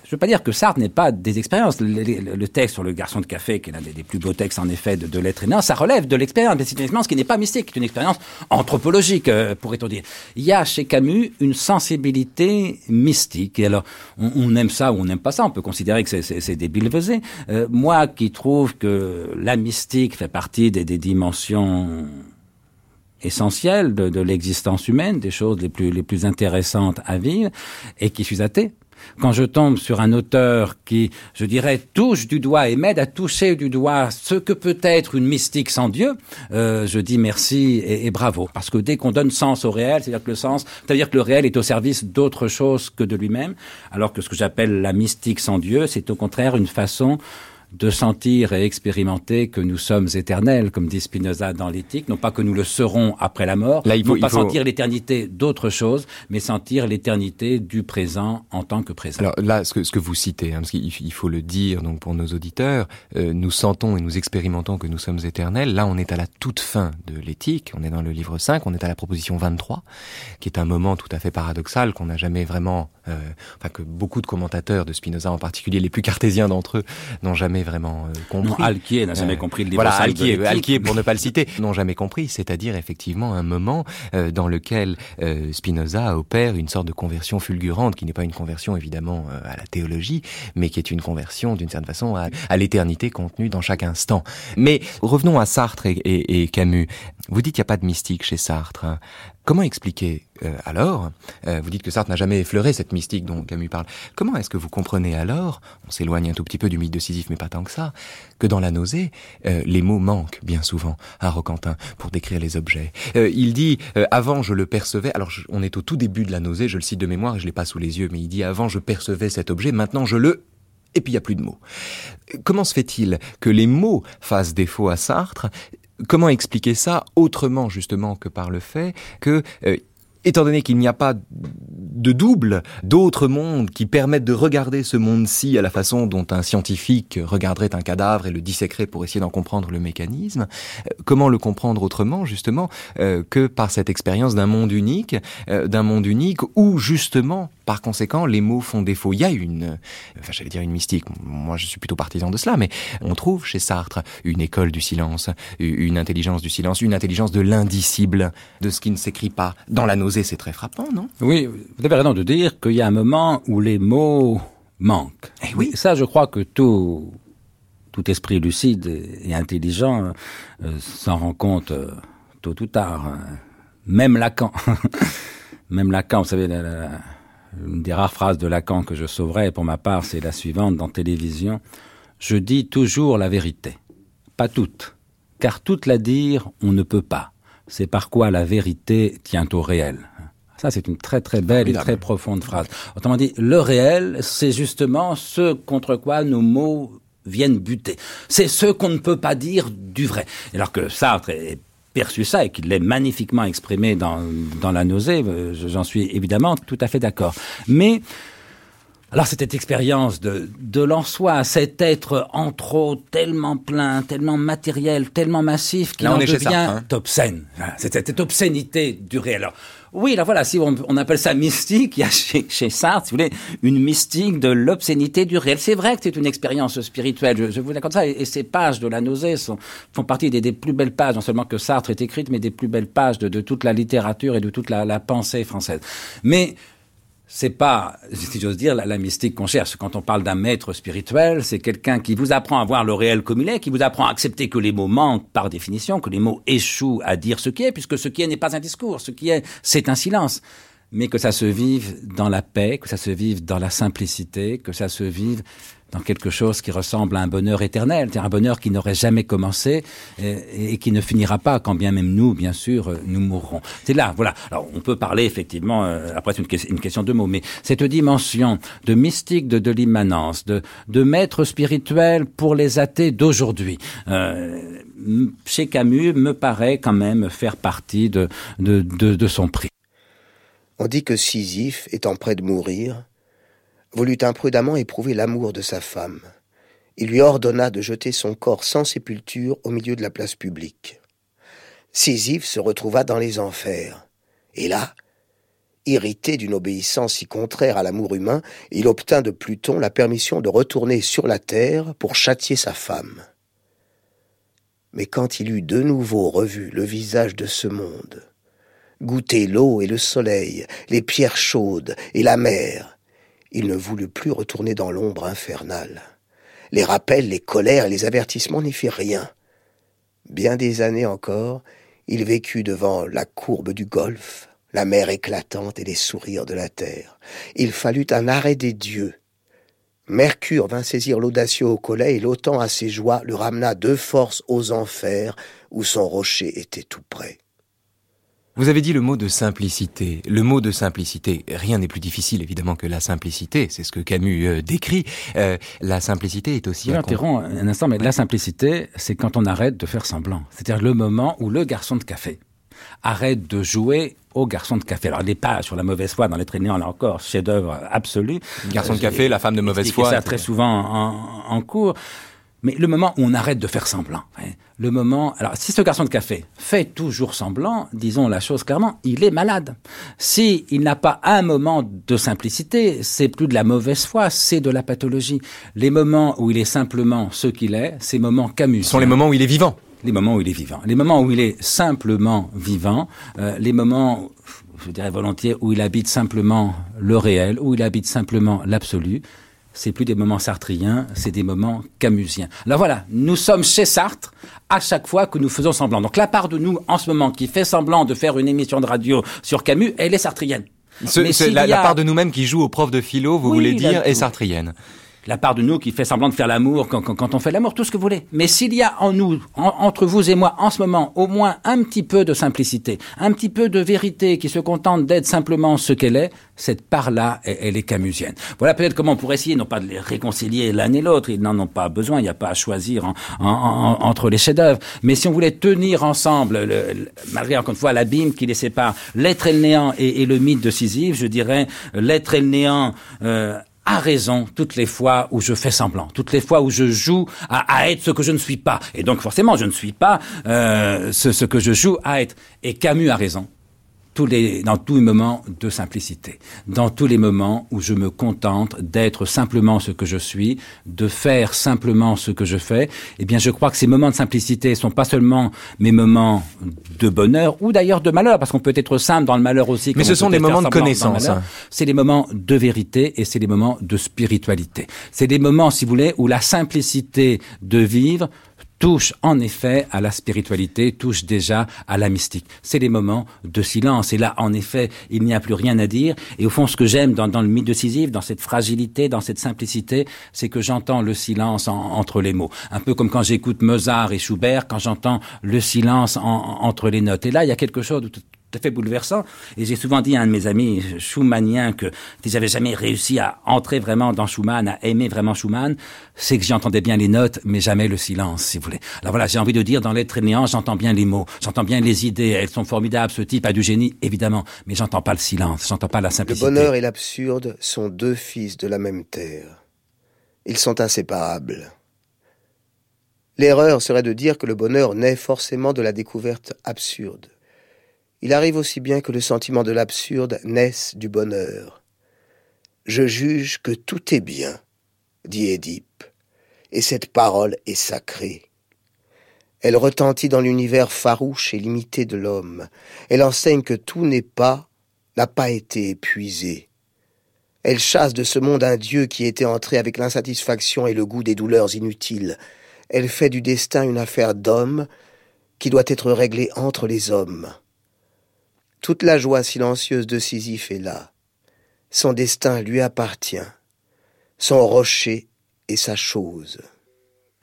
je ne veux pas dire que Sartre n'est pas des expériences. Le, le, le, texte sur le garçon de café, qui est l'un des, des, plus beaux textes en effet de, de l'être humain, ça relève de l'expérience, mais c'est une expérience qui n'est pas mystique, c'est une expérience anthropologique, euh, pourrait-on dire. Il y a chez Camus une sensibilité mystique. Et alors, on, on aime ça ou on n'aime pas ça, on peut considérer que c'est débile euh, Moi qui trouve que la mystique fait partie des, des dimensions essentielles de, de l'existence humaine, des choses les plus, les plus intéressantes à vivre, et qui suis athée quand je tombe sur un auteur qui, je dirais, touche du doigt et m'aide à toucher du doigt ce que peut être une mystique sans Dieu, euh, je dis merci et, bravo. Parce que dès qu'on donne sens au réel, c'est-à-dire que le sens, c'est-à-dire que le réel est au service d'autre chose que de lui-même, alors que ce que j'appelle la mystique sans Dieu, c'est au contraire une façon de sentir et expérimenter que nous sommes éternels, comme dit Spinoza dans l'éthique, non pas que nous le serons après la mort, Là, il faut, non pas il faut... sentir l'éternité d'autre chose, mais sentir l'éternité du présent en tant que présent. Alors là, ce que, ce que vous citez, hein, parce qu'il il faut le dire donc pour nos auditeurs, euh, nous sentons et nous expérimentons que nous sommes éternels. Là, on est à la toute fin de l'éthique, on est dans le livre 5, on est à la proposition 23, qui est un moment tout à fait paradoxal qu'on n'a jamais vraiment, euh, enfin que beaucoup de commentateurs de Spinoza en particulier, les plus cartésiens d'entre eux, n'ont jamais vraiment euh, compris. Non, Alquier n'a jamais Euh, compris le Voilà, 5 de Alquier. Alquier, pour ne pas le citer, n'ont jamais compris, c'est-à-dire effectivement un moment euh, dans lequel Spinoza opère une sorte de conversion fulgurante, qui n'est pas une conversion évidemment à la théologie, mais qui est une conversion d'une certaine façon à, à l'éternité contenue dans chaque instant. Mais revenons à Sartre et, et- et Camus. Vous dites qu'il n'y a pas de mystique chez Sartre. Comment expliquer euh, alors euh, Vous dites que Sartre n'a jamais effleuré cette mystique dont Camus parle. Comment est-ce que vous comprenez alors On s'éloigne un tout petit peu du mythe de Sisyphe, mais pas tant que ça. Que dans la nausée, euh, les mots manquent bien souvent à Roquentin pour décrire les objets. Euh, il dit avant je le percevais. Alors on est au tout début de la nausée, je le cite de mémoire et je l'ai pas sous les yeux, mais il dit avant je percevais cet objet, maintenant je le et puis il n'y a plus de mots. Comment se fait-il que les mots fassent défaut à Sartre Comment expliquer ça autrement justement que par le fait que euh, Étant donné qu'il n'y a pas de double, d'autres mondes qui permettent de regarder ce monde-ci à la façon dont un scientifique regarderait un cadavre et le disséquerait pour essayer d'en comprendre le mécanisme, euh, comment le comprendre autrement justement euh, que par cette expérience d'un monde unique, d'un monde unique où justement, par conséquent, les mots font défaut. Il y a une, enfin j'allais dire une mystique, moi je suis plutôt partisan de cela, mais on trouve chez Sartre une école du silence, une intelligence du silence, une intelligence de l'indicible, de ce qui ne s'écrit pas. Dans la nausée, c'est très frappant, non? Oui, vous avez raison de dire qu'il y a un moment où les mots manquent. Eh oui. Ça, je crois que tout, tout esprit lucide et intelligent euh, s'en rend compte euh, tôt ou tard. Même Lacan. Même Lacan, vous savez, la- la- une des rares phrases de Lacan que je sauverai pour ma part, c'est la suivante dans Télévision. Je dis toujours la vérité. Pas toute. Car toute la dire, on ne peut pas. C'est par quoi la vérité tient au réel. Ça, c'est une très très belle et très profonde phrase. Autrement dit, le réel, c'est justement ce contre quoi nos mots viennent buter. C'est ce qu'on ne peut pas dire du vrai. Alors que Sartre est perçu ça et qu'il l'ait magnifiquement exprimé dans, dans la nausée, euh, j'en suis évidemment tout à fait d'accord. Mais alors c'était expérience de, de l'en soi, cet être en trop tellement plein, tellement matériel, tellement massif qu'il en devient hein. obscène. Voilà, cette, cette obscénité du réel. Alors, oui, là voilà, si on, on appelle ça mystique, il y a chez, chez Sartre, si vous voulez, une mystique de l'obscénité du réel. C'est vrai que c'est une expérience spirituelle, je, je vous l'accorde ça, et, ces pages de la nausée sont, font partie des, des plus belles pages, non seulement que Sartre est écrite, mais des plus belles pages de, de toute la littérature et de toute la, la pensée française. Mais c'est pas, si j'ose dire, la, la mystique qu'on cherche. Quand on parle d'un maître spirituel, c'est quelqu'un qui vous apprend à voir le réel comme il est, qui vous apprend à accepter que les mots manquent par définition, que les mots échouent à dire ce qui est, puisque ce qui est n'est pas un discours, ce qui est, c'est un silence. Mais que ça se vive dans la paix, que ça se vive dans la simplicité, que ça se vive dans quelque chose qui ressemble à un bonheur éternel, c'est-à-dire un bonheur qui n'aurait jamais commencé et, qui ne finira pas, quand bien même nous, bien sûr, nous mourrons. C'est là, voilà. Alors, on peut parler effectivement, euh, après c'est une, que- une question de mots, mais cette dimension de mystique de, l'immanence, de, maître spirituel pour les athées d'aujourd'hui, euh, chez Camus, me paraît quand même faire partie de, de, de son prix. On dit que Sisyphe, étant près de mourir, voulut imprudemment éprouver l'amour de sa femme. Il lui ordonna de jeter son corps sans sépulture au milieu de la place publique. Sisyphe se retrouva dans les enfers. Et là, irrité d'une obéissance si contraire à l'amour humain, il obtint de Pluton la permission de retourner sur la terre pour châtier sa femme. Mais quand il eut de nouveau revu le visage de ce monde, goûté l'eau et le soleil, les pierres chaudes et la mer, il ne voulut plus retourner dans l'ombre infernale. Les rappels, les colères les avertissements n'y firent rien. Bien des années encore, il vécut devant la courbe du golfe, la mer éclatante et les sourires de la terre. Il fallut un arrêt des dieux. Mercure vint saisir l'audacieux au collet et l'autant à ses joies le ramena de force aux enfers où son rocher était tout près. Vous avez dit le mot de simplicité. Le mot de simplicité, rien n'est plus difficile évidemment que la simplicité. C'est ce que Camus euh, décrit. Euh, la simplicité est aussi. Je interromps un instant, mais la simplicité, c'est quand on arrête de faire semblant. C'est-à-dire le moment où le garçon de café arrête de jouer au garçon de café. Alors, il n'est pas sur la mauvaise foi dans les traînants, là encore, chef-d'œuvre absolu. Garçon de café, la femme de mauvaise foi. ça très souvent en, en cours. Mais le moment où on arrête de faire semblant, hein, le moment, alors si ce garçon de café fait toujours semblant, disons la chose clairement, il est malade. Si il n'a pas un moment de simplicité, c'est plus de la mauvaise foi, c'est de la pathologie. Les moments où il est simplement ce qu'il est, ces moments Camus. Ce sont les moments où il est vivant. Les moments où il est vivant. Les moments où il est simplement vivant, euh, les moments, je dirais volontiers, où il habite simplement le réel, où il habite simplement l'absolu, c'est plus des moments sartriens, c'est des moments camusiens. Alors voilà, nous sommes chez Sartre à chaque fois que nous faisons semblant. Donc la part de nous en ce moment qui fait semblant de faire une émission de radio sur Camus, elle est sartrienne. C'est la, part de nous-mêmes qui joue au prof de philo, vous voulez dire, est sartrienne la part de nous qui fait semblant de faire l'amour quand, on fait l'amour, tout ce que vous voulez. Mais s'il y a en nous, entre vous et moi, en ce moment, au moins un petit peu de simplicité, un petit peu de vérité qui se contente d'être simplement ce qu'elle est, cette part-là, elle, est camusienne. Voilà peut-être comment on pourrait essayer, non pas de les réconcilier l'un et l'autre, ils n'en ont pas besoin, il n'y a pas à choisir entre les chefs-d'œuvre. Mais si on voulait tenir ensemble, le, malgré encore une fois l'abîme qui les sépare, l'être et le néant et, le mythe de Sisyphe, je dirais l'être et le néant. Euh, a raison toutes les fois où je fais semblant, toutes les fois où je joue à, être ce que je ne suis pas. Et donc forcément, je ne suis pas euh, ce, ce que je joue à être. Et Camus a raison les, dans tous les moments de simplicité, dans tous les moments où je me contente d'être simplement ce que je suis, de faire simplement ce que je fais, eh bien, je crois que ces moments de simplicité sont pas seulement mes moments de bonheur ou d'ailleurs de malheur, parce qu'on peut être simple dans le malheur aussi. Mais ce sont des moments de connaissance. Hein. C'est des moments de vérité et c'est des moments de spiritualité. C'est des moments, si vous voulez, où la simplicité de vivre touche en effet à la spiritualité, touche déjà à la mystique. C'est les moments de silence. Et là, en effet, il n'y a plus rien à dire. Et au fond, ce que j'aime dans, le mythe de Sisyphe, dans cette fragilité, dans cette simplicité, c'est que j'entends le silence entre les mots. Un peu comme quand j'écoute Mozart et Schubert, quand j'entends le silence entre les notes. Et là, il y a quelque chose de tout à fait bouleversant. Et j'ai souvent dit à un de mes amis schumanniens que si j'avais jamais réussi à entrer vraiment dans Schumann, à aimer vraiment Schumann, c'est que j'entendais bien les notes, mais jamais le silence, si vous voulez. Alors voilà, j'ai envie de dire, dans l'être néant, j'entends bien les mots, j'entends bien les idées, elles sont formidables, ce type a du génie, évidemment, mais j'entends pas le silence, j'entends pas la simplicité. Le bonheur et l'absurde sont deux fils de la même terre. Ils sont inséparables. L'erreur serait de dire que le bonheur naît forcément de la découverte absurde. Il arrive aussi bien que le sentiment de l'absurde naisse du bonheur. Je juge que tout est bien, dit Édipe, et cette parole est sacrée. Elle retentit dans l'univers farouche et limité de l'homme. Elle enseigne que tout n'est pas, n'a pas été épuisé. Elle chasse de ce monde un Dieu qui était entré avec l'insatisfaction et le goût des douleurs inutiles. Elle fait du destin une affaire d'homme qui doit être réglée entre les hommes. Toute la joie silencieuse de Sisyphe est là. Son destin lui appartient. Son rocher est sa chose.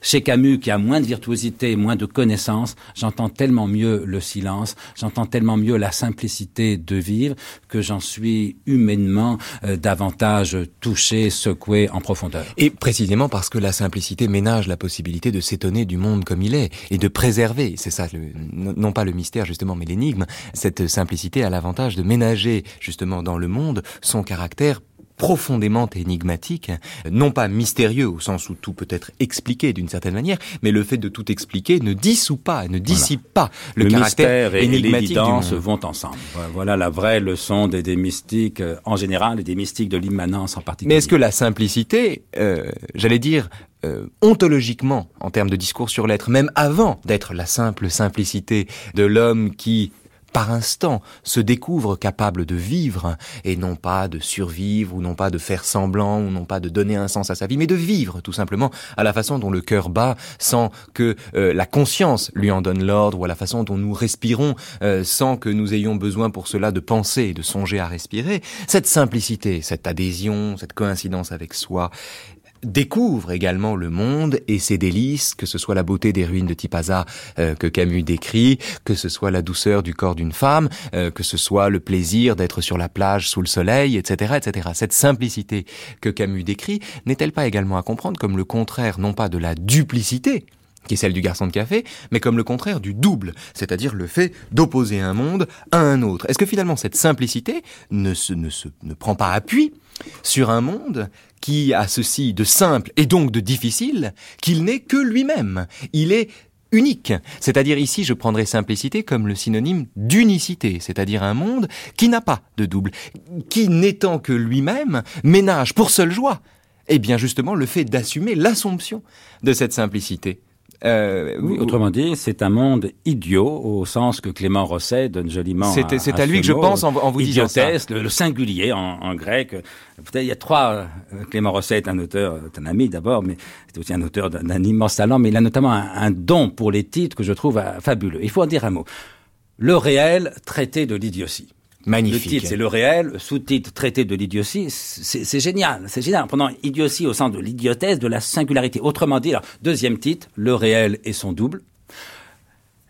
Chez Camus, qui a moins de virtuosité, moins de connaissances, j'entends tellement mieux le silence, j'entends tellement mieux la simplicité de vivre que j'en suis humainement euh, davantage touché, secoué en profondeur. Et précisément parce que la simplicité ménage la possibilité de s'étonner du monde comme il est et de préserver, c'est ça, non pas le mystère justement, mais l'énigme, cette simplicité a l'avantage de ménager justement dans le monde son caractère profondément énigmatique, non pas mystérieux au sens où tout peut être expliqué d'une certaine manière, mais le fait de tout expliquer ne dissout pas, ne dissipe pas le, caractère et énigmatique l'évidence vont ensemble. Voilà la vraie leçon des, des mystiques euh, en général et des mystiques de l'immanence en particulier. Mais est-ce que la simplicité, euh, j'allais dire, euh, ontologiquement, en termes de discours sur l'être, même avant d'être la simple simplicité de l'homme qui par instant, se découvre capable de vivre, et non pas de survivre, ou non pas de faire semblant, ou non pas de donner un sens à sa vie, mais de vivre tout simplement à la façon dont le cœur bat, sans que euh, la conscience lui en donne l'ordre, ou à la façon dont nous respirons, euh, sans que nous ayons besoin pour cela de penser de songer à respirer. Cette simplicité, cette adhésion, cette coïncidence avec soi, découvre également le monde et ses délices, que ce soit la beauté des ruines de Tipaza euh, que Camus décrit, que ce soit la douceur du corps d'une femme, euh, que ce soit le plaisir d'être sur la plage sous le soleil, etc., etc. Cette simplicité que Camus décrit n'est-elle pas également à comprendre comme le contraire non pas de la duplicité, qui est celle du garçon de café, mais comme le contraire du double, c'est-à-dire le fait d'opposer un monde à un autre. Est-ce que finalement cette simplicité ne, se, ne, se, ne prend pas appui sur un monde qui a ceci de simple et donc de difficile, qu'il n'est que lui-même? Il est unique. C'est-à-dire ici, je prendrais simplicité comme le synonyme d'unicité, c'est-à-dire un monde qui n'a pas de double, qui n'étant que lui-même, ménage pour seule joie, eh bien justement le fait d'assumer l'assomption de cette simplicité. Euh, oui, autrement dit, c'est un monde idiot au sens que Clément Rosset donne joliment. C'est à, lui que je pense en, vous disant ça. Le, le singulier en, en grec. Peut-être il y a trois. Euh, Clément Rosset est un auteur, est un ami d'abord, mais c'est aussi un auteur d'un immense talent. Mais il a notamment un, un, don pour les titres que je trouve euh, fabuleux. Il faut en dire un mot. Le réel traité de l'idiotie. Magnifique. Le titre, c'est le réel. Sous-titre, traité de l'idiotie. C'est génial. C'est génial. Pendant idiotie au sens de l'idiotesse, de la singularité. Autrement dit, alors, deuxième titre, le réel et son double.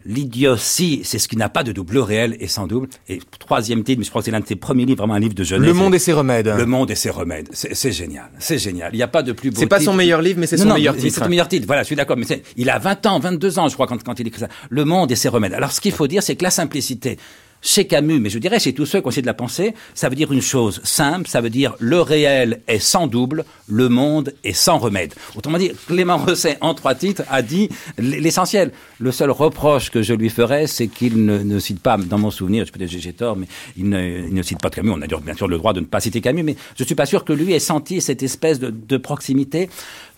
L'idiotie, c'est ce qui n'a pas de double, le réel et sans double. Et troisième titre, mais je crois que c'est l'un de ses premiers livres, vraiment un livre de jeunesse. Le monde et ses remèdes. Le monde et ses remèdes. C'est génial, c'est génial. Il n'y a pas de plus beau C'est pas son meilleur livre, mais c'est son non, meilleur titre. C'est son meilleur titre, voilà, je suis d'accord. Mais il a 20 ans, 22 ans, je crois, quand, quand il écrit ça. Le monde et ses remèdes. Alors, ce qu'il faut dire, c'est que la simplicité, chez Camus, mais je dirais chez tous ceux qui ont essayé de la penser, ça veut dire une chose simple, ça veut dire le réel est sans double, le monde est sans remède. Autrement dit, Clément Rosset, en trois titres, a dit l'essentiel. Le seul reproche que je lui ferais, c'est qu'il ne, cite pas, dans mon souvenir, dire j'ai tort, mais il ne, cite pas Camus. On a bien sûr le droit de ne pas citer Camus, mais je suis pas sûr que lui ait senti cette espèce de, de proximité.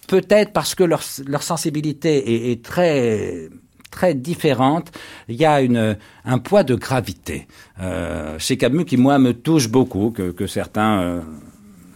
Peut-être parce que leur, sensibilité est très très différente. Il y a une, un poids de gravité euh, chez Camus qui, moi, me touche beaucoup, que, que certains euh,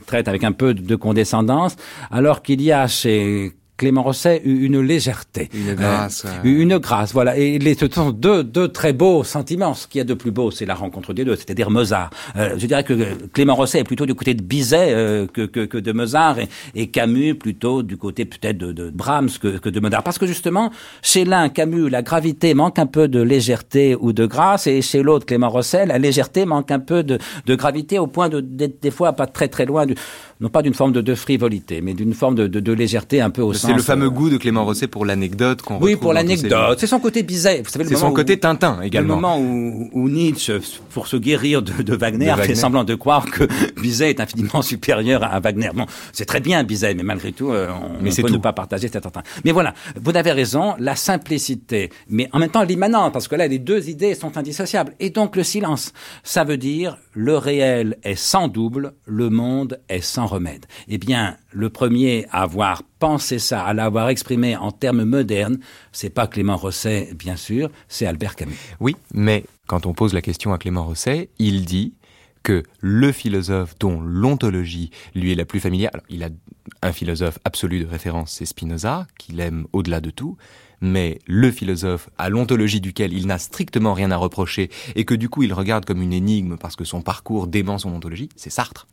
traitent avec un peu de condescendance, alors qu'il y a chez Clément Rosset une légèreté, une grâce, euh, une grâce, voilà. Et les, ce sont deux, deux très beaux sentiments. Ce qu'il y a de plus beau, c'est la rencontre des deux, c'est-à-dire Mozart. Euh, je dirais que Clément Rosset est plutôt du côté de Bizet euh, que, que, que, de Mozart, et, et, Camus plutôt du côté peut-être de, de, Brahms que, que, de Mozart. Parce que justement, chez l'un, Camus, la gravité manque un peu de légèreté ou de grâce, et chez l'autre, Clément Rosset, la légèreté manque un peu de, de gravité au point de d'être des fois pas très très loin du, non pas d'une forme de, de, frivolité, mais d'une forme de, de, de, légèreté un peu au sens. C'est le fameux euh... goût de Clément Rosset pour l'anecdote qu'on Oui, pour l'anecdote. C'est son côté bizarre. Vous savez, c'est son côté Tintin également. Le moment où, où, Nietzsche, pour se guérir de, Wagner, fait semblant de croire que Bizet est infiniment supérieur à Wagner. Bon, c'est très bien Bizet, mais malgré tout, euh, on, mais on peut tout. ne pas partager cet attentat. Mais voilà, vous avez raison, la simplicité, mais en même temps l'immanent, parce que là, les deux idées sont indissociables. Et donc le silence, ça veut dire le réel est sans double, le monde est sans remède. Eh bien, le premier à avoir pensé ça, à l'avoir exprimé en termes modernes, c'est pas Clément Rosset, bien sûr, c'est Albert Camus. Oui, mais quand on pose la question à Clément Rosset, il dit que le philosophe dont l'ontologie lui est la plus familière, alors il a un philosophe absolu de référence, c'est Spinoza, qu'il aime au-delà de tout, mais le philosophe à l'ontologie duquel il n'a strictement rien à reprocher et que du coup il regarde comme une énigme parce que son parcours dément son ontologie, c'est Sartre.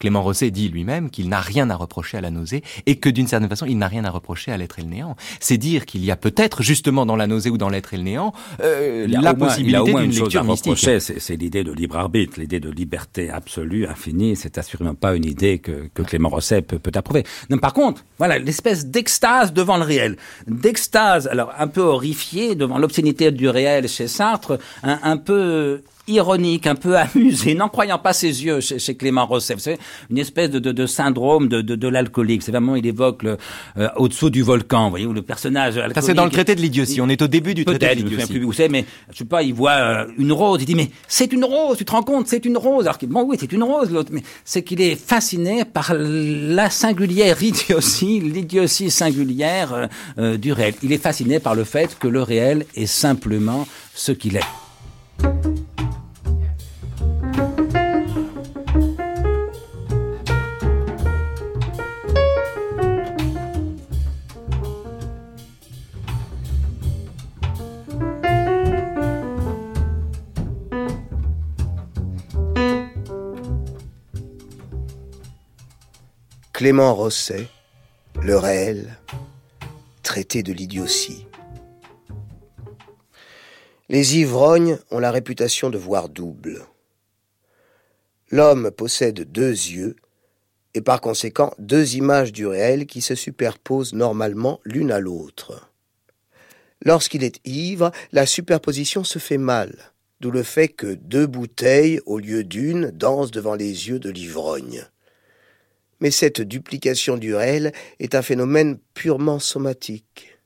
Clément Rosset dit lui-même qu'il n'a rien à reprocher à la nausée et que d'une certaine façon, il n'a rien à reprocher à l'être et le néant. C'est dire qu'il y a peut-être justement dans la nausée ou dans l'être et le néant euh, la moins, possibilité d'une lecture mystique. C'est l'idée de libre arbitre, l'idée de liberté absolue, infinie. C'est assurément pas une idée que, que Clément Rosset peut, peut approuver. Non, par contre, voilà l'espèce d'extase devant le réel, d'extase, alors un peu horrifié devant l'obscénité du réel chez Sartre, un, un peu ironique, un peu amusé, n'en croyant pas ses yeux chez, chez Clément Rosset. Vous savez, une espèce de, de, de syndrome de, de, de l'alcoolique. C'est vraiment, il évoque le, euh, au-dessous du volcan, vous voyez, où le personnage Ça, c'est dans le traité de l'idiotie. On est au début du traité de l'idiotie. Vous savez, mais je sais pas, il voit euh, une rose, il dit, mais c'est une rose, tu te rends compte, c'est une rose. Alors, bon, oui, c'est une rose, l'autre, mais c'est qu'il est fasciné par la singulière idiotie, l'idiotie singulière euh, euh, du réel. Il est fasciné par le fait que le réel est simplement ce qu'il est. Clément Rosset, le réel, traité de l'idiotie. Les ivrognes ont la réputation de voir double. L'homme possède deux yeux et par conséquent deux images du réel qui se superposent normalement l'une à l'autre. Lorsqu'il est ivre, la superposition se fait mal, d'où le fait que deux bouteilles, au lieu d'une, dansent devant les yeux de l'ivrogne. Mais cette duplication du réel est un phénomène purement somatique.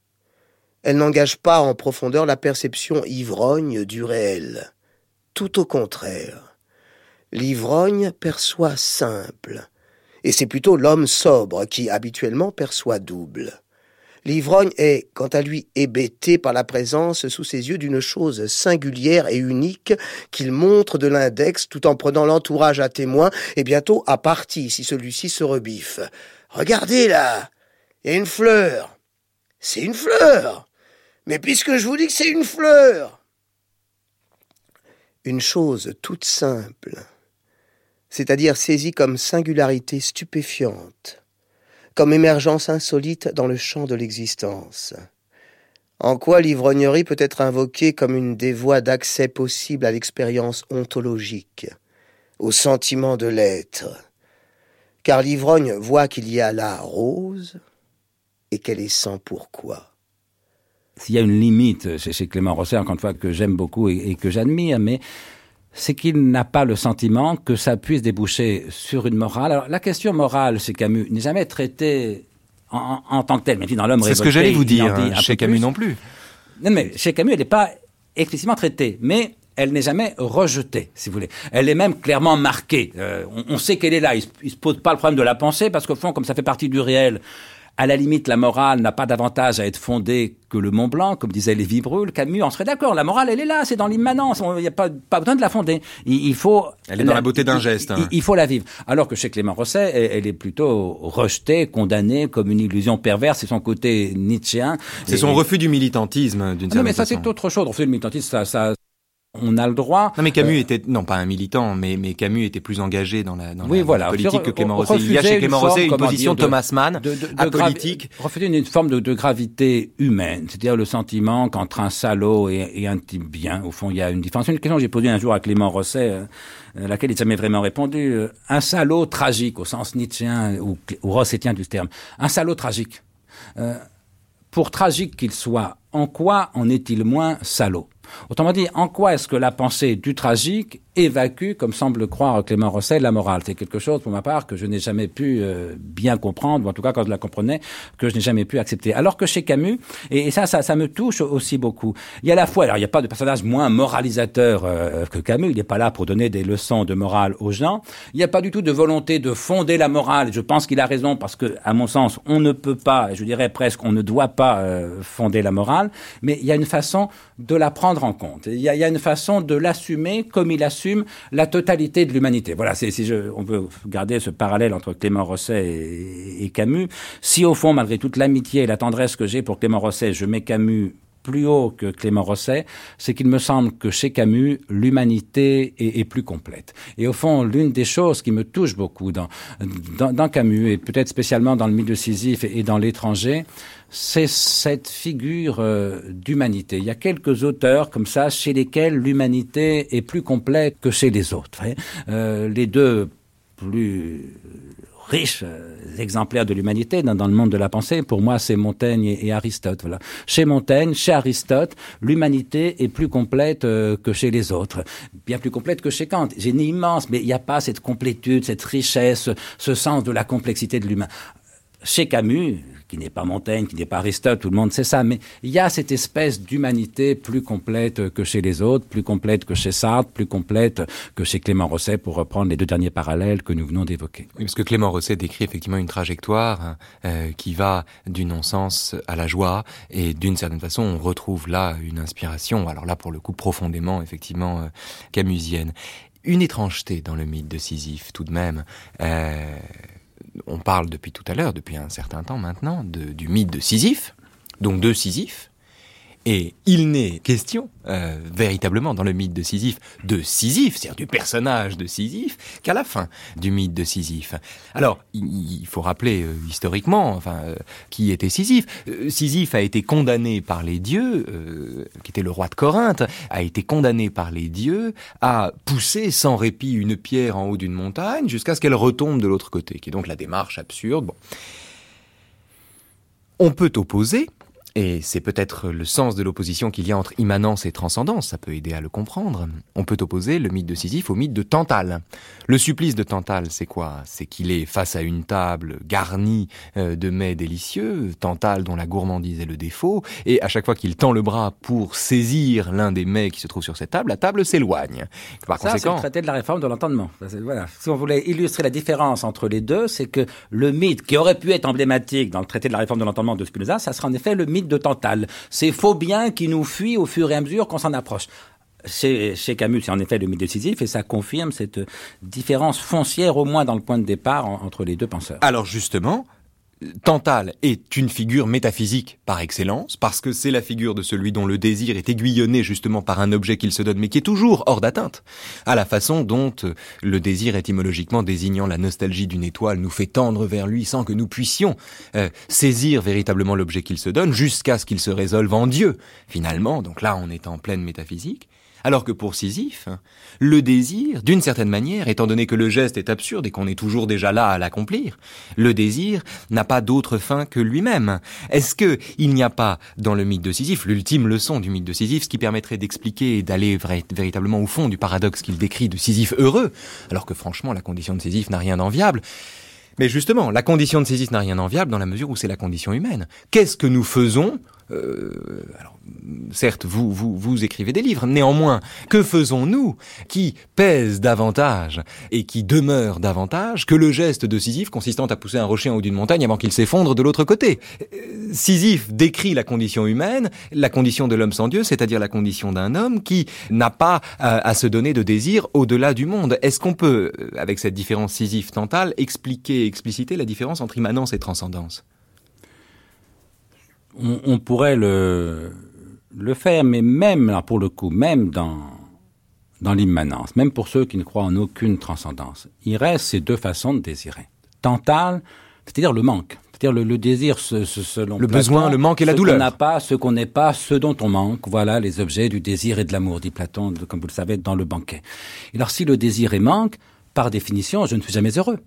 Elle n'engage pas en profondeur la perception ivrogne du réel. Tout au contraire. L'ivrogne perçoit simple, et c'est plutôt l'homme sobre qui habituellement perçoit double. L'ivrogne est, quant à lui, hébété par la présence sous ses yeux d'une chose singulière et unique qu'il montre de l'index tout en prenant l'entourage à témoin et bientôt à partie si celui-ci se rebiffe. Regardez là, il une fleur. C'est une fleur. Mais puisque je vous dis que c'est une fleur. Une chose toute simple, c'est-à-dire saisie comme singularité stupéfiante, comme émergence insolite dans le champ de l'existence. En quoi l'ivrognerie peut être invoquée comme une des voies d'accès possible à l'expérience ontologique, au sentiment de l'être, car l'ivrogne voit qu'il y a là rose et qu'elle est sans pourquoi. S'il y a une limite chez, Clément Rosset, encore une fois, que j'aime beaucoup et que j'admire, mais c'est qu'il n'a pas le sentiment que ça puisse déboucher sur une morale. Alors, la question morale chez Camus n'est jamais traitée en, en, tant que telle, mais dans l'homme C'est ce que j'allais vous dire, chez Camus non plus. Non, mais chez Camus, elle n'est pas explicitement traitée, mais elle n'est jamais rejetée, si vous voulez. Elle est même clairement marquée. Euh, on, on, sait qu'elle est là. Il ne se pose pas le problème de la pensée, parce qu'au fond, comme ça fait partie du réel, à la limite, la morale n'a pas davantage à être fondée que le Mont Blanc, comme disait Lévi Brûle. Camus en serait d'accord. La morale, elle est là, c'est dans l'immanence. Il n'y a pas, pas besoin de la fonder. Il, faut. Elle est dans la, beauté d'un geste. Hein. Il, faut la vivre. Alors que chez Clément Rosset, elle, elle est plutôt rejetée, condamnée comme une illusion perverse. C'est son côté nietzschéen. C'est son refus du militantisme, d'une certaine façon. Non, mais ça, c'est autre chose. Refus du militantisme, ça, ça, on a le droit. Non, mais Camus euh, était non pas un militant, mais mais Camus était plus engagé dans la, dans oui, la, voilà. politique que Clément Rosset. Il y a chez Clément Rosset une position Thomas Mann, de, de, de apolitique. Refuser une, forme de, de gravité humaine, c'est-à-dire le sentiment qu'entre un salaud et, et, un type bien, au fond, il y a une différence. Une question que j'ai posée un jour à Clément Rosset, euh, laquelle il n'a jamais vraiment répondu. Euh, un salaud tragique, au sens nietzschéen ou, ou rossettien du terme. Un salaud tragique. Euh, pour tragique qu'il soit, en quoi en est-il moins salaud? Autrement dit, en quoi est-ce que la pensée du tragique évacue, comme semble croire Clément Rosset, la morale C'est quelque chose, pour ma part, que je n'ai jamais pu euh, bien comprendre, ou en tout cas, quand je la comprenais, que je n'ai jamais pu accepter. Alors que chez Camus, et, ça, ça, ça, me touche aussi beaucoup, il y a la fois, alors il n'y a pas de personnage moins moralisateur euh, que Camus, il n'est pas là pour donner des leçons de morale aux gens, il n'y a pas du tout de volonté de fonder la morale, je pense qu'il a raison, parce que, à mon sens, on ne peut pas, je dirais presque, on ne doit pas euh, fonder la morale, mais il y a une façon de la prendre en compte. Il y a, il y a une façon de l'assumer comme il assume la totalité de l'humanité. Voilà, si on veut garder ce parallèle entre Clément Rosset et, Camus, si au fond, malgré toute l'amitié et la tendresse que j'ai pour Clément Rosset, je mets Camus plus haut que Clément Rosset, c'est qu'il me semble que chez Camus, l'humanité est, plus complète. Et au fond, l'une des choses qui me touche beaucoup dans, Camus, et peut-être spécialement dans le milieu Sisyphe et, et dans l'étranger, c'est cette figure euh, d'humanité. Il y a quelques auteurs comme ça chez lesquels l'humanité est plus complète que chez les autres. Euh, les deux plus riches euh, exemplaires de l'humanité dans, le monde de la pensée, pour moi, c'est Montaigne et, Aristote. Chez Montaigne, chez Aristote, l'humanité est plus complète que chez les autres, bien plus complète que chez Kant. Génie immense, mais il n'y a pas cette complétude, cette richesse, ce sens de la complexité de l'humain. Chez Camus, qui n'est pas Montaigne, qui n'est pas Aristote, tout le monde sait ça, mais il y a cette espèce d'humanité plus complète que chez les autres, plus complète que chez Sartre, plus complète que chez Clément Rosset, pour reprendre les deux derniers parallèles que nous venons d'évoquer. Oui, parce que Clément Rosset décrit effectivement une trajectoire euh, qui va du non-sens à la joie, et d'une certaine façon, on retrouve là une inspiration, alors là pour le coup profondément, effectivement, euh, camusienne. Une étrangeté dans le mythe de Sisyphe, tout de même. Euh, on parle depuis tout à l'heure, depuis un certain temps maintenant, du mythe de Sisyphe, donc de Sisyphe, Et il n'est question, euh, véritablement, dans le mythe de Sisyphe, de Sisyphe, c'est-à-dire du personnage de Sisyphe, qu'à la fin du mythe de Sisyphe. Alors, il, faut rappeler euh, historiquement, enfin, euh, qui était Sisyphe. Sisyphe a été condamné par les dieux, qui était le roi de Corinthe, a été condamné par les dieux à pousser sans répit une pierre en haut d'une montagne jusqu'à ce qu'elle retombe de l'autre côté, qui est donc la démarche absurde. Bon. On peut opposer et c'est peut-être le sens de l'opposition qu'il y a entre immanence et transcendance, ça peut aider à le comprendre. On peut opposer le mythe de Sisyphe au mythe de Tantale. Le supplice de Tantale, c'est quoi? C'est qu'il est face à une table garnie euh, de mets délicieux, Tantale dont la gourmandise est le défaut, et à chaque fois qu'il tend le bras pour saisir l'un des mets qui se trouve sur cette table, la table s'éloigne. Par ça, c'est le traité de la réforme de l'entendement. Voilà. Si on voulait illustrer la différence entre les deux, c'est que le mythe qui aurait pu être emblématique dans le traité de la réforme de l'entendement de Spinoza, ça sera en effet le mythe de Tantale. C'est faux bien qui nous fuit au fur et à mesure qu'on s'en approche. Chez, Camus, c'est en effet le mythe décisif et ça confirme cette différence foncière, au moins dans le point de départ, entre les deux penseurs. Alors justement, Tantale est une figure métaphysique par excellence, parce que c'est la figure de celui dont le désir est aiguillonné justement par un objet qu'il se donne, mais qui est toujours hors d'atteinte, à la façon dont euh, le désir étymologiquement désignant la nostalgie d'une étoile nous fait tendre vers lui sans que nous puissions euh, saisir véritablement l'objet qu'il se donne, jusqu'à ce qu'il se résolve en Dieu, finalement, donc là on est en pleine métaphysique. Alors que pour Sisyphe, le désir, d'une certaine manière, étant donné que le geste est absurde et qu'on est toujours déjà là à l'accomplir, le désir n'a pas d'autre fin que lui-même. Est-ce que il n'y a pas dans le mythe de Sisyphe, l'ultime leçon du mythe de Sisyphe, ce qui permettrait d'expliquer et d'aller véritablement au fond du paradoxe qu'il décrit de Sisyphe heureux, alors que franchement la condition de Sisyphe n'a rien d'enviable, mais justement, la condition de Sisyphe n'a rien d'enviable dans la mesure où c'est la condition humaine. Qu'est-ce que nous faisons euh, alors, certes, vous, vous, écrivez des livres, néanmoins, que faisons-nous qui pèse davantage et qui demeure davantage que le geste de Sisyphe consistant à pousser un rocher en haut d'une montagne avant qu'il s'effondre de l'autre côté? Euh, Sisyphe décrit la condition humaine, la condition de l'homme sans Dieu, c'est-à-dire la condition d'un homme qui n'a pas à, se donner de désir au-delà du monde. Est-ce qu'on peut, euh, avec cette différence Sisyphe-tantale, expliquer, expliciter la différence entre immanence et transcendance? On, pourrait le, le faire, mais même, là, pour le coup, même dans, dans l'immanence, même pour ceux qui ne croient en aucune transcendance, il reste ces deux façons de désirer. Tantale, c'est-à-dire le manque. C'est-à-dire le, désir selon le besoin, le manque et la douleur. Ce qu'on n'a pas, ce qu'on n'est pas, ce dont on manque. Voilà les objets du désir et de l'amour, dit Platon, comme vous le savez, dans le banquet. Et alors si le désir est manque, par définition, je ne suis jamais heureux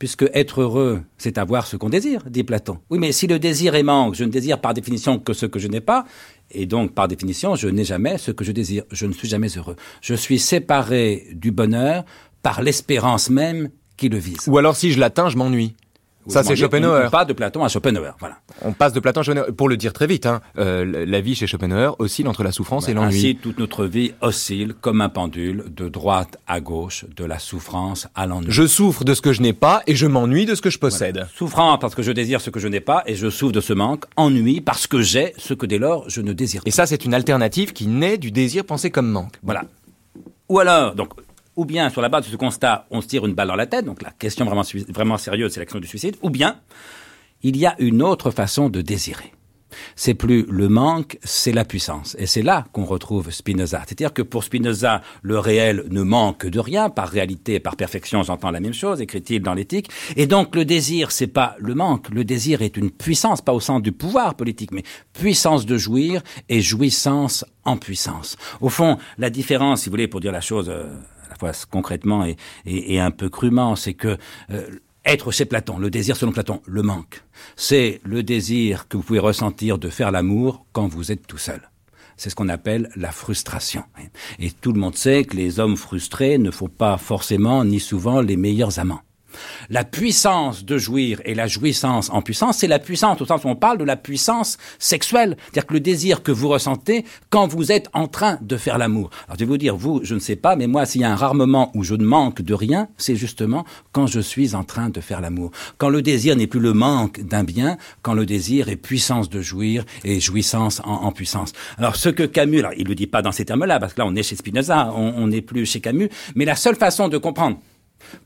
puisque être heureux, c'est avoir ce qu'on désire, dit Platon. Oui, mais si le désir est manque, je ne désire par définition que ce que je n'ai pas, et donc par définition, je n'ai jamais ce que je désire, je ne suis jamais heureux. Je suis séparé du bonheur par l'espérance même qui le vise. Ou alors si je l'atteins, je m'ennuie. Ça, c'est Schopenhauer. On passe de Platon à Schopenhauer, voilà. On passe de Platon à Schopenhauer. Pour le dire très vite, hein, euh, la vie chez Schopenhauer oscille entre la souffrance et l'ennui. Ainsi, toute notre vie oscille comme un pendule de droite à gauche, de la souffrance à l'ennui. Je souffre de ce que je n'ai pas et je m'ennuie de ce que je possède. Voilà. Souffrant parce que je désire ce que je n'ai pas et je souffre de ce manque. Ennui parce que j'ai ce que dès lors je ne désire pas. Et ça, c'est une alternative qui naît du désir pensé comme manque. Voilà. Ou alors, donc, ou bien sur la base de ce constat, on se tire une balle dans la tête, donc la question vraiment, sérieuse, c'est l'action du suicide, ou bien il y a une autre façon de désirer. C'est plus le manque, c'est la puissance. Et c'est là qu'on retrouve Spinoza. C'est-à-dire que pour Spinoza, le réel ne manque de rien. Par réalité, par perfection, j'entends la même chose, écrit-il dans l'éthique. Et donc, le désir, c'est pas le manque. Le désir est une puissance, pas au sens du pouvoir politique, mais puissance de jouir et jouissance en puissance. Au fond, la différence, si vous voulez, pour dire la chose concrètement et, un peu crûment, c'est que euh, être chez Platon, le désir selon Platon, le manque, c'est le désir que vous pouvez ressentir de faire l'amour quand vous êtes tout seul. C'est ce qu'on appelle la frustration. Et tout le monde sait que les hommes frustrés ne font pas forcément ni souvent les meilleurs amants. La puissance de jouir et la jouissance en puissance, c'est la puissance au sens où on parle de la puissance sexuelle. C'est-à-dire que le désir que vous ressentez quand vous êtes en train de faire l'amour. Alors je vais vous dire, vous, je ne sais pas, mais moi, s'il y a un rare moment où je ne manque de rien, c'est justement quand je suis en train de faire l'amour. Quand le désir n'est plus le manque d'un bien, quand le désir est puissance de jouir et jouissance en, puissance. Alors ce que Camus, alors il le dit pas dans ces termes-là, parce que là on est chez Spinoza, on n'est plus chez Camus, mais la seule façon de comprendre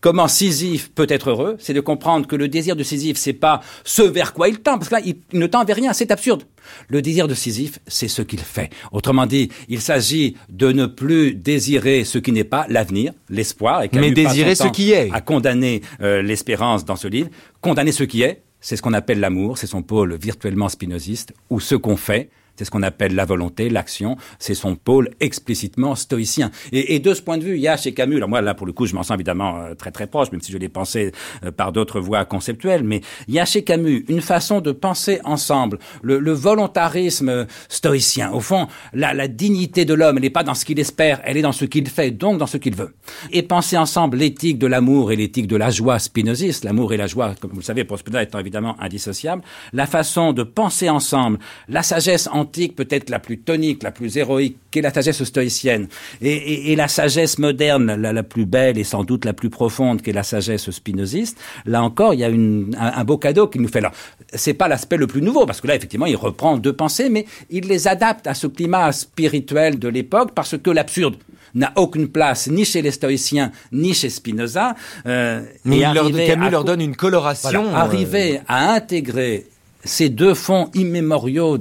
Comment Sisyphe peut être heureux, c'est de comprendre que le désir de Sisyphe, c'est pas ce vers quoi il tend, parce que là, il, ne tend vers rien, c'est absurde. Le désir de Sisyphe, c'est ce qu'il fait. Autrement dit, il s'agit de ne plus désirer ce qui n'est pas l'avenir, l'espoir, et mais désirer ce qui est. À condamner euh, l'espérance dans ce livre, condamner ce qui est, c'est ce qu'on appelle l'amour, c'est son pôle virtuellement spinoziste, ou ce qu'on fait, c'est ce qu'on appelle la volonté, l'action. C'est son pôle explicitement stoïcien. Et, et, de ce point de vue, il y a chez Camus, alors moi là pour le coup je m'en sens évidemment euh, très très proche, même si je l'ai pensé euh, par d'autres voies conceptuelles, mais il y a chez Camus une façon de penser ensemble, le, le volontarisme stoïcien. Au fond, la, la dignité de l'homme, elle n'est pas dans ce qu'il espère, elle est dans ce qu'il fait, donc dans ce qu'il veut. Et penser ensemble l'éthique de l'amour et l'éthique de la joie spinoziste, l'amour et la joie, comme vous le savez, pour Spinoza étant évidemment indissociables, la façon de penser ensemble, la sagesse en peut-être la plus tonique, la plus héroïque, qu'est la sagesse stoïcienne, et, la sagesse moderne, la, plus belle et sans doute la plus profonde, qu'est la sagesse spinoziste, là encore, il y a un, beau cadeau qu'il nous fait. Alors, c'est pas l'aspect le plus nouveau, parce que là, effectivement, il reprend deux pensées, mais il les adapte à ce climat spirituel de l'époque, parce que l'absurde n'a aucune place ni chez les stoïciens ni chez Spinoza. Euh, mais Camus leur donne une coloration. Euh, arriver à intégrer ces deux fonds immémoriaux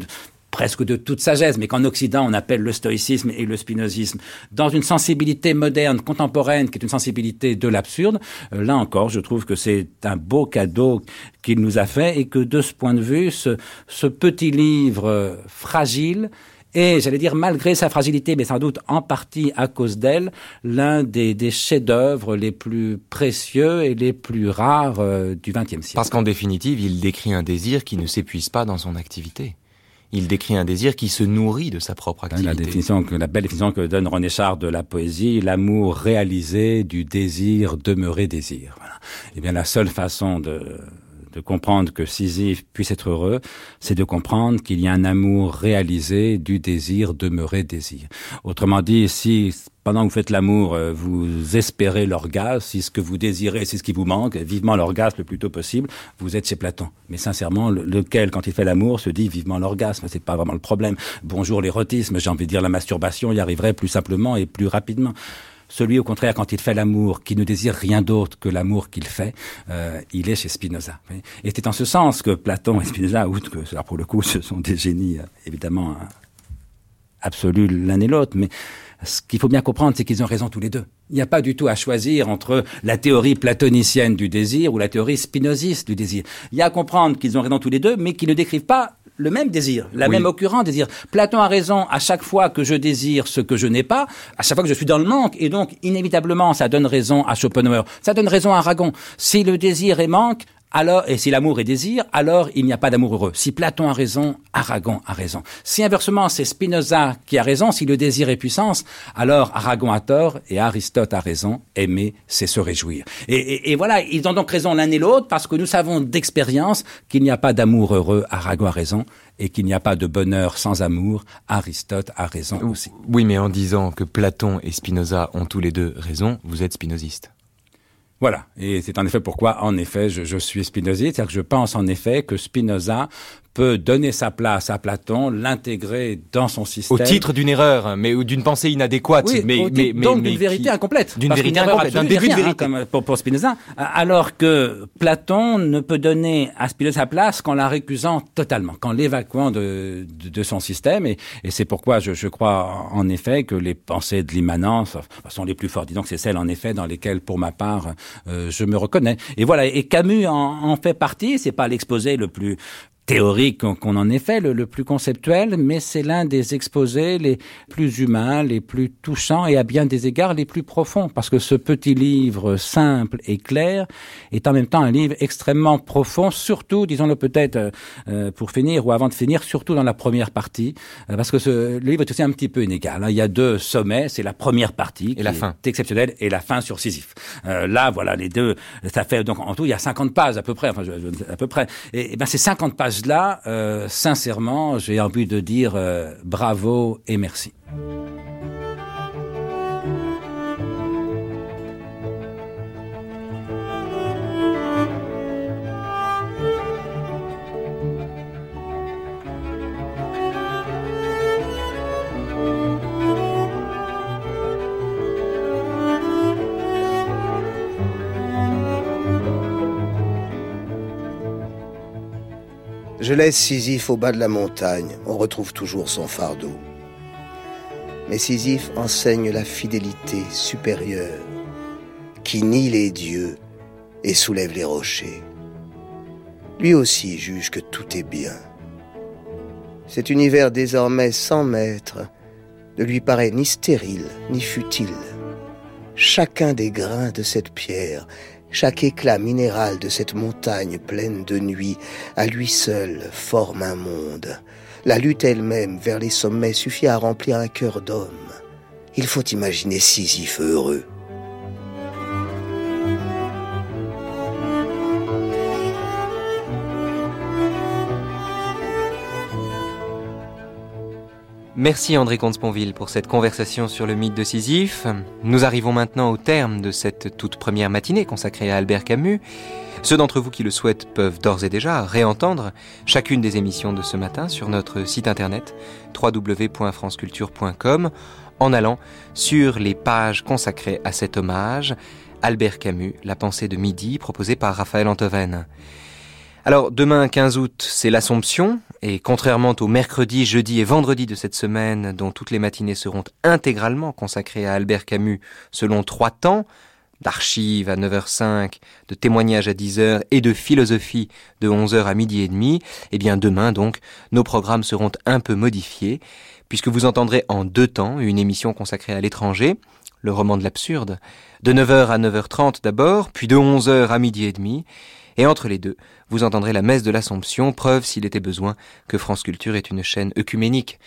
presque de toute sagesse, mais qu'en Occident on appelle le stoïcisme et le spinozisme, dans une sensibilité moderne, contemporaine, qui est une sensibilité de l'absurde, euh, là encore, je trouve que c'est un beau cadeau qu'il nous a fait et que de ce point de vue, ce, petit livre euh, fragile, et j'allais dire malgré sa fragilité, mais sans doute en partie à cause d'elle, l'un des, des chefs-d'œuvre les plus précieux et les plus rares euh, du XXe siècle. Parce qu'en définitive, il décrit un désir qui ne s'épuise pas dans son activité il décrit un désir qui se nourrit de sa propre activité. La définition la belle définition que donne René Char de la poésie, l'amour réalisé du désir demeuré désir. Voilà. Eh bien, la seule façon de de comprendre que Sisyphe puisse être heureux, c'est de comprendre qu'il y a un amour réalisé du désir demeuré désir. Autrement dit, si pendant que vous faites l'amour, euh, vous espérez l'orgasme, si ce que vous désirez, c'est ce qui vous manque, vivement l'orgasme le plus tôt possible, vous êtes chez Platon. Mais sincèrement, lequel, quand il fait l'amour, se dit vivement l'orgasme, c'est pas vraiment le problème. Bonjour l'érotisme, j'ai envie de dire la masturbation y arriverait plus simplement et plus rapidement. Celui, au contraire, quand il fait l'amour, qui ne désire rien d'autre que l'amour qu'il fait, euh, il est chez Spinoza. Et c'est en ce sens que Platon et Spinoza, outre que, cela pour le coup, ce sont des génies, euh, évidemment, euh, absolus l'un et l'autre, mais ce qu'il faut bien comprendre, c'est qu'ils ont raison tous les deux. Il n'y a pas du tout à choisir entre la théorie platonicienne du désir ou la théorie spinoziste du désir. Il y a à comprendre qu'ils ont raison tous les deux, mais qu'ils ne décrivent pas le même désir, la même occurrence désir. Platon a raison à chaque fois que je désire ce que je n'ai pas, à chaque fois que je suis dans le manque, et donc inévitablement ça donne raison à Schopenhauer, ça donne raison à Aragon. Si le désir est manque, alors, et si l'amour est désir, alors il n'y a pas d'amour heureux. Si Platon a raison, Aragon a raison. Si inversement c'est Spinoza qui a raison, si le désir est puissance, alors Aragon a tort et Aristote a raison. Aimer, c'est se réjouir. Et, et, voilà, ils ont donc raison l'un et l'autre parce que nous savons d'expérience qu'il n'y a pas d'amour heureux, Aragon a raison, et qu'il n'y a pas de bonheur sans amour, Aristote a raison aussi. Oui, mais en disant que Platon et Spinoza ont tous les deux raison, vous êtes spinoziste. Voilà. Et c'est en effet pourquoi, en effet, je, suis spinoziste. C'est-à-dire que je pense en effet que Spinoza peut donner sa place à Platon, l'intégrer dans son système. Au titre d'une erreur, mais ou d'une pensée inadéquate. Oui, mais, mais, mais, donc d'une vérité incomplète. D'une vérité incomplète, d'un début de vérité. comme pour, pour, Spinoza. Alors que Platon ne peut donner à Spinoza sa place qu'en la récusant totalement, qu'en l'évacuant de, de, de, son système. Et, et c'est pourquoi je, je, crois en effet que les pensées de l'immanence sont les plus fortes. Disons que c'est celles en effet dans lesquelles, pour ma part, euh, je me reconnais. Et voilà. Et Camus en, en fait partie. C'est pas l'exposé le plus théorique qu'on en ait fait, le, plus conceptuel, mais c'est l'un des exposés les plus humains, les plus touchants et à bien des égards les plus profonds, parce que ce petit livre simple et clair est en même temps un livre extrêmement profond, surtout, disons-le peut-être euh, euh, pour finir ou avant de finir, surtout dans la première partie, euh, parce que ce, le livre est aussi un petit peu inégal. Hein. Il y a deux sommets, c'est la première partie et la fin est exceptionnelle et la fin sur Sisyphe. là, voilà, les deux, ça fait donc en tout il y a 50 pages à peu près, enfin à peu près, et, et ben c'est 50 pages euh, sincèrement, j'ai envie de dire euh, bravo et merci. Je laisse Sisyphe au bas de la montagne, on retrouve toujours son fardeau. Mais Sisyphe enseigne la fidélité supérieure, qui nie les dieux et soulève les rochers. Lui aussi juge que tout est bien. Cet univers désormais sans maître ne lui paraît ni stérile ni futile. Chacun des grains de cette pierre, chaque éclat minéral de cette montagne pleine de nuit, à lui seul forme un monde. La lutte elle-même vers les sommets suffit à remplir un cœur d'homme. Il faut imaginer Sisyphe heureux. Merci André Comte-Sponville pour cette conversation sur le mythe de Sisyphe. Nous arrivons maintenant au terme de cette toute première matinée consacrée à Albert Camus. Ceux d'entre vous qui le souhaitent peuvent d'ores et déjà réentendre chacune des émissions de ce matin sur notre site internet www.franceculture.com en allant sur les pages consacrées à cet hommage, Albert Camus, La pensée de midi, proposée par Raphaël Antoven. Alors demain 15 août, c'est l'Assomption, et contrairement au mercredi, jeudi et vendredi de cette semaine, dont toutes les matinées seront intégralement consacrées à Albert Camus selon trois temps, d'archives à 9h05, de témoignages à 10h et de philosophie de 11h à midi et demi, eh bien demain donc, nos programmes seront un peu modifiés, puisque vous entendrez en deux temps une émission consacrée à l'étranger, le roman de l'absurde, de 9h à 9h30 d'abord, puis de 11h à midi et demi, et entre les deux, vous entendrez la messe de l'Assomption, preuve s'il était besoin que France Culture est une chaîne œcuménique.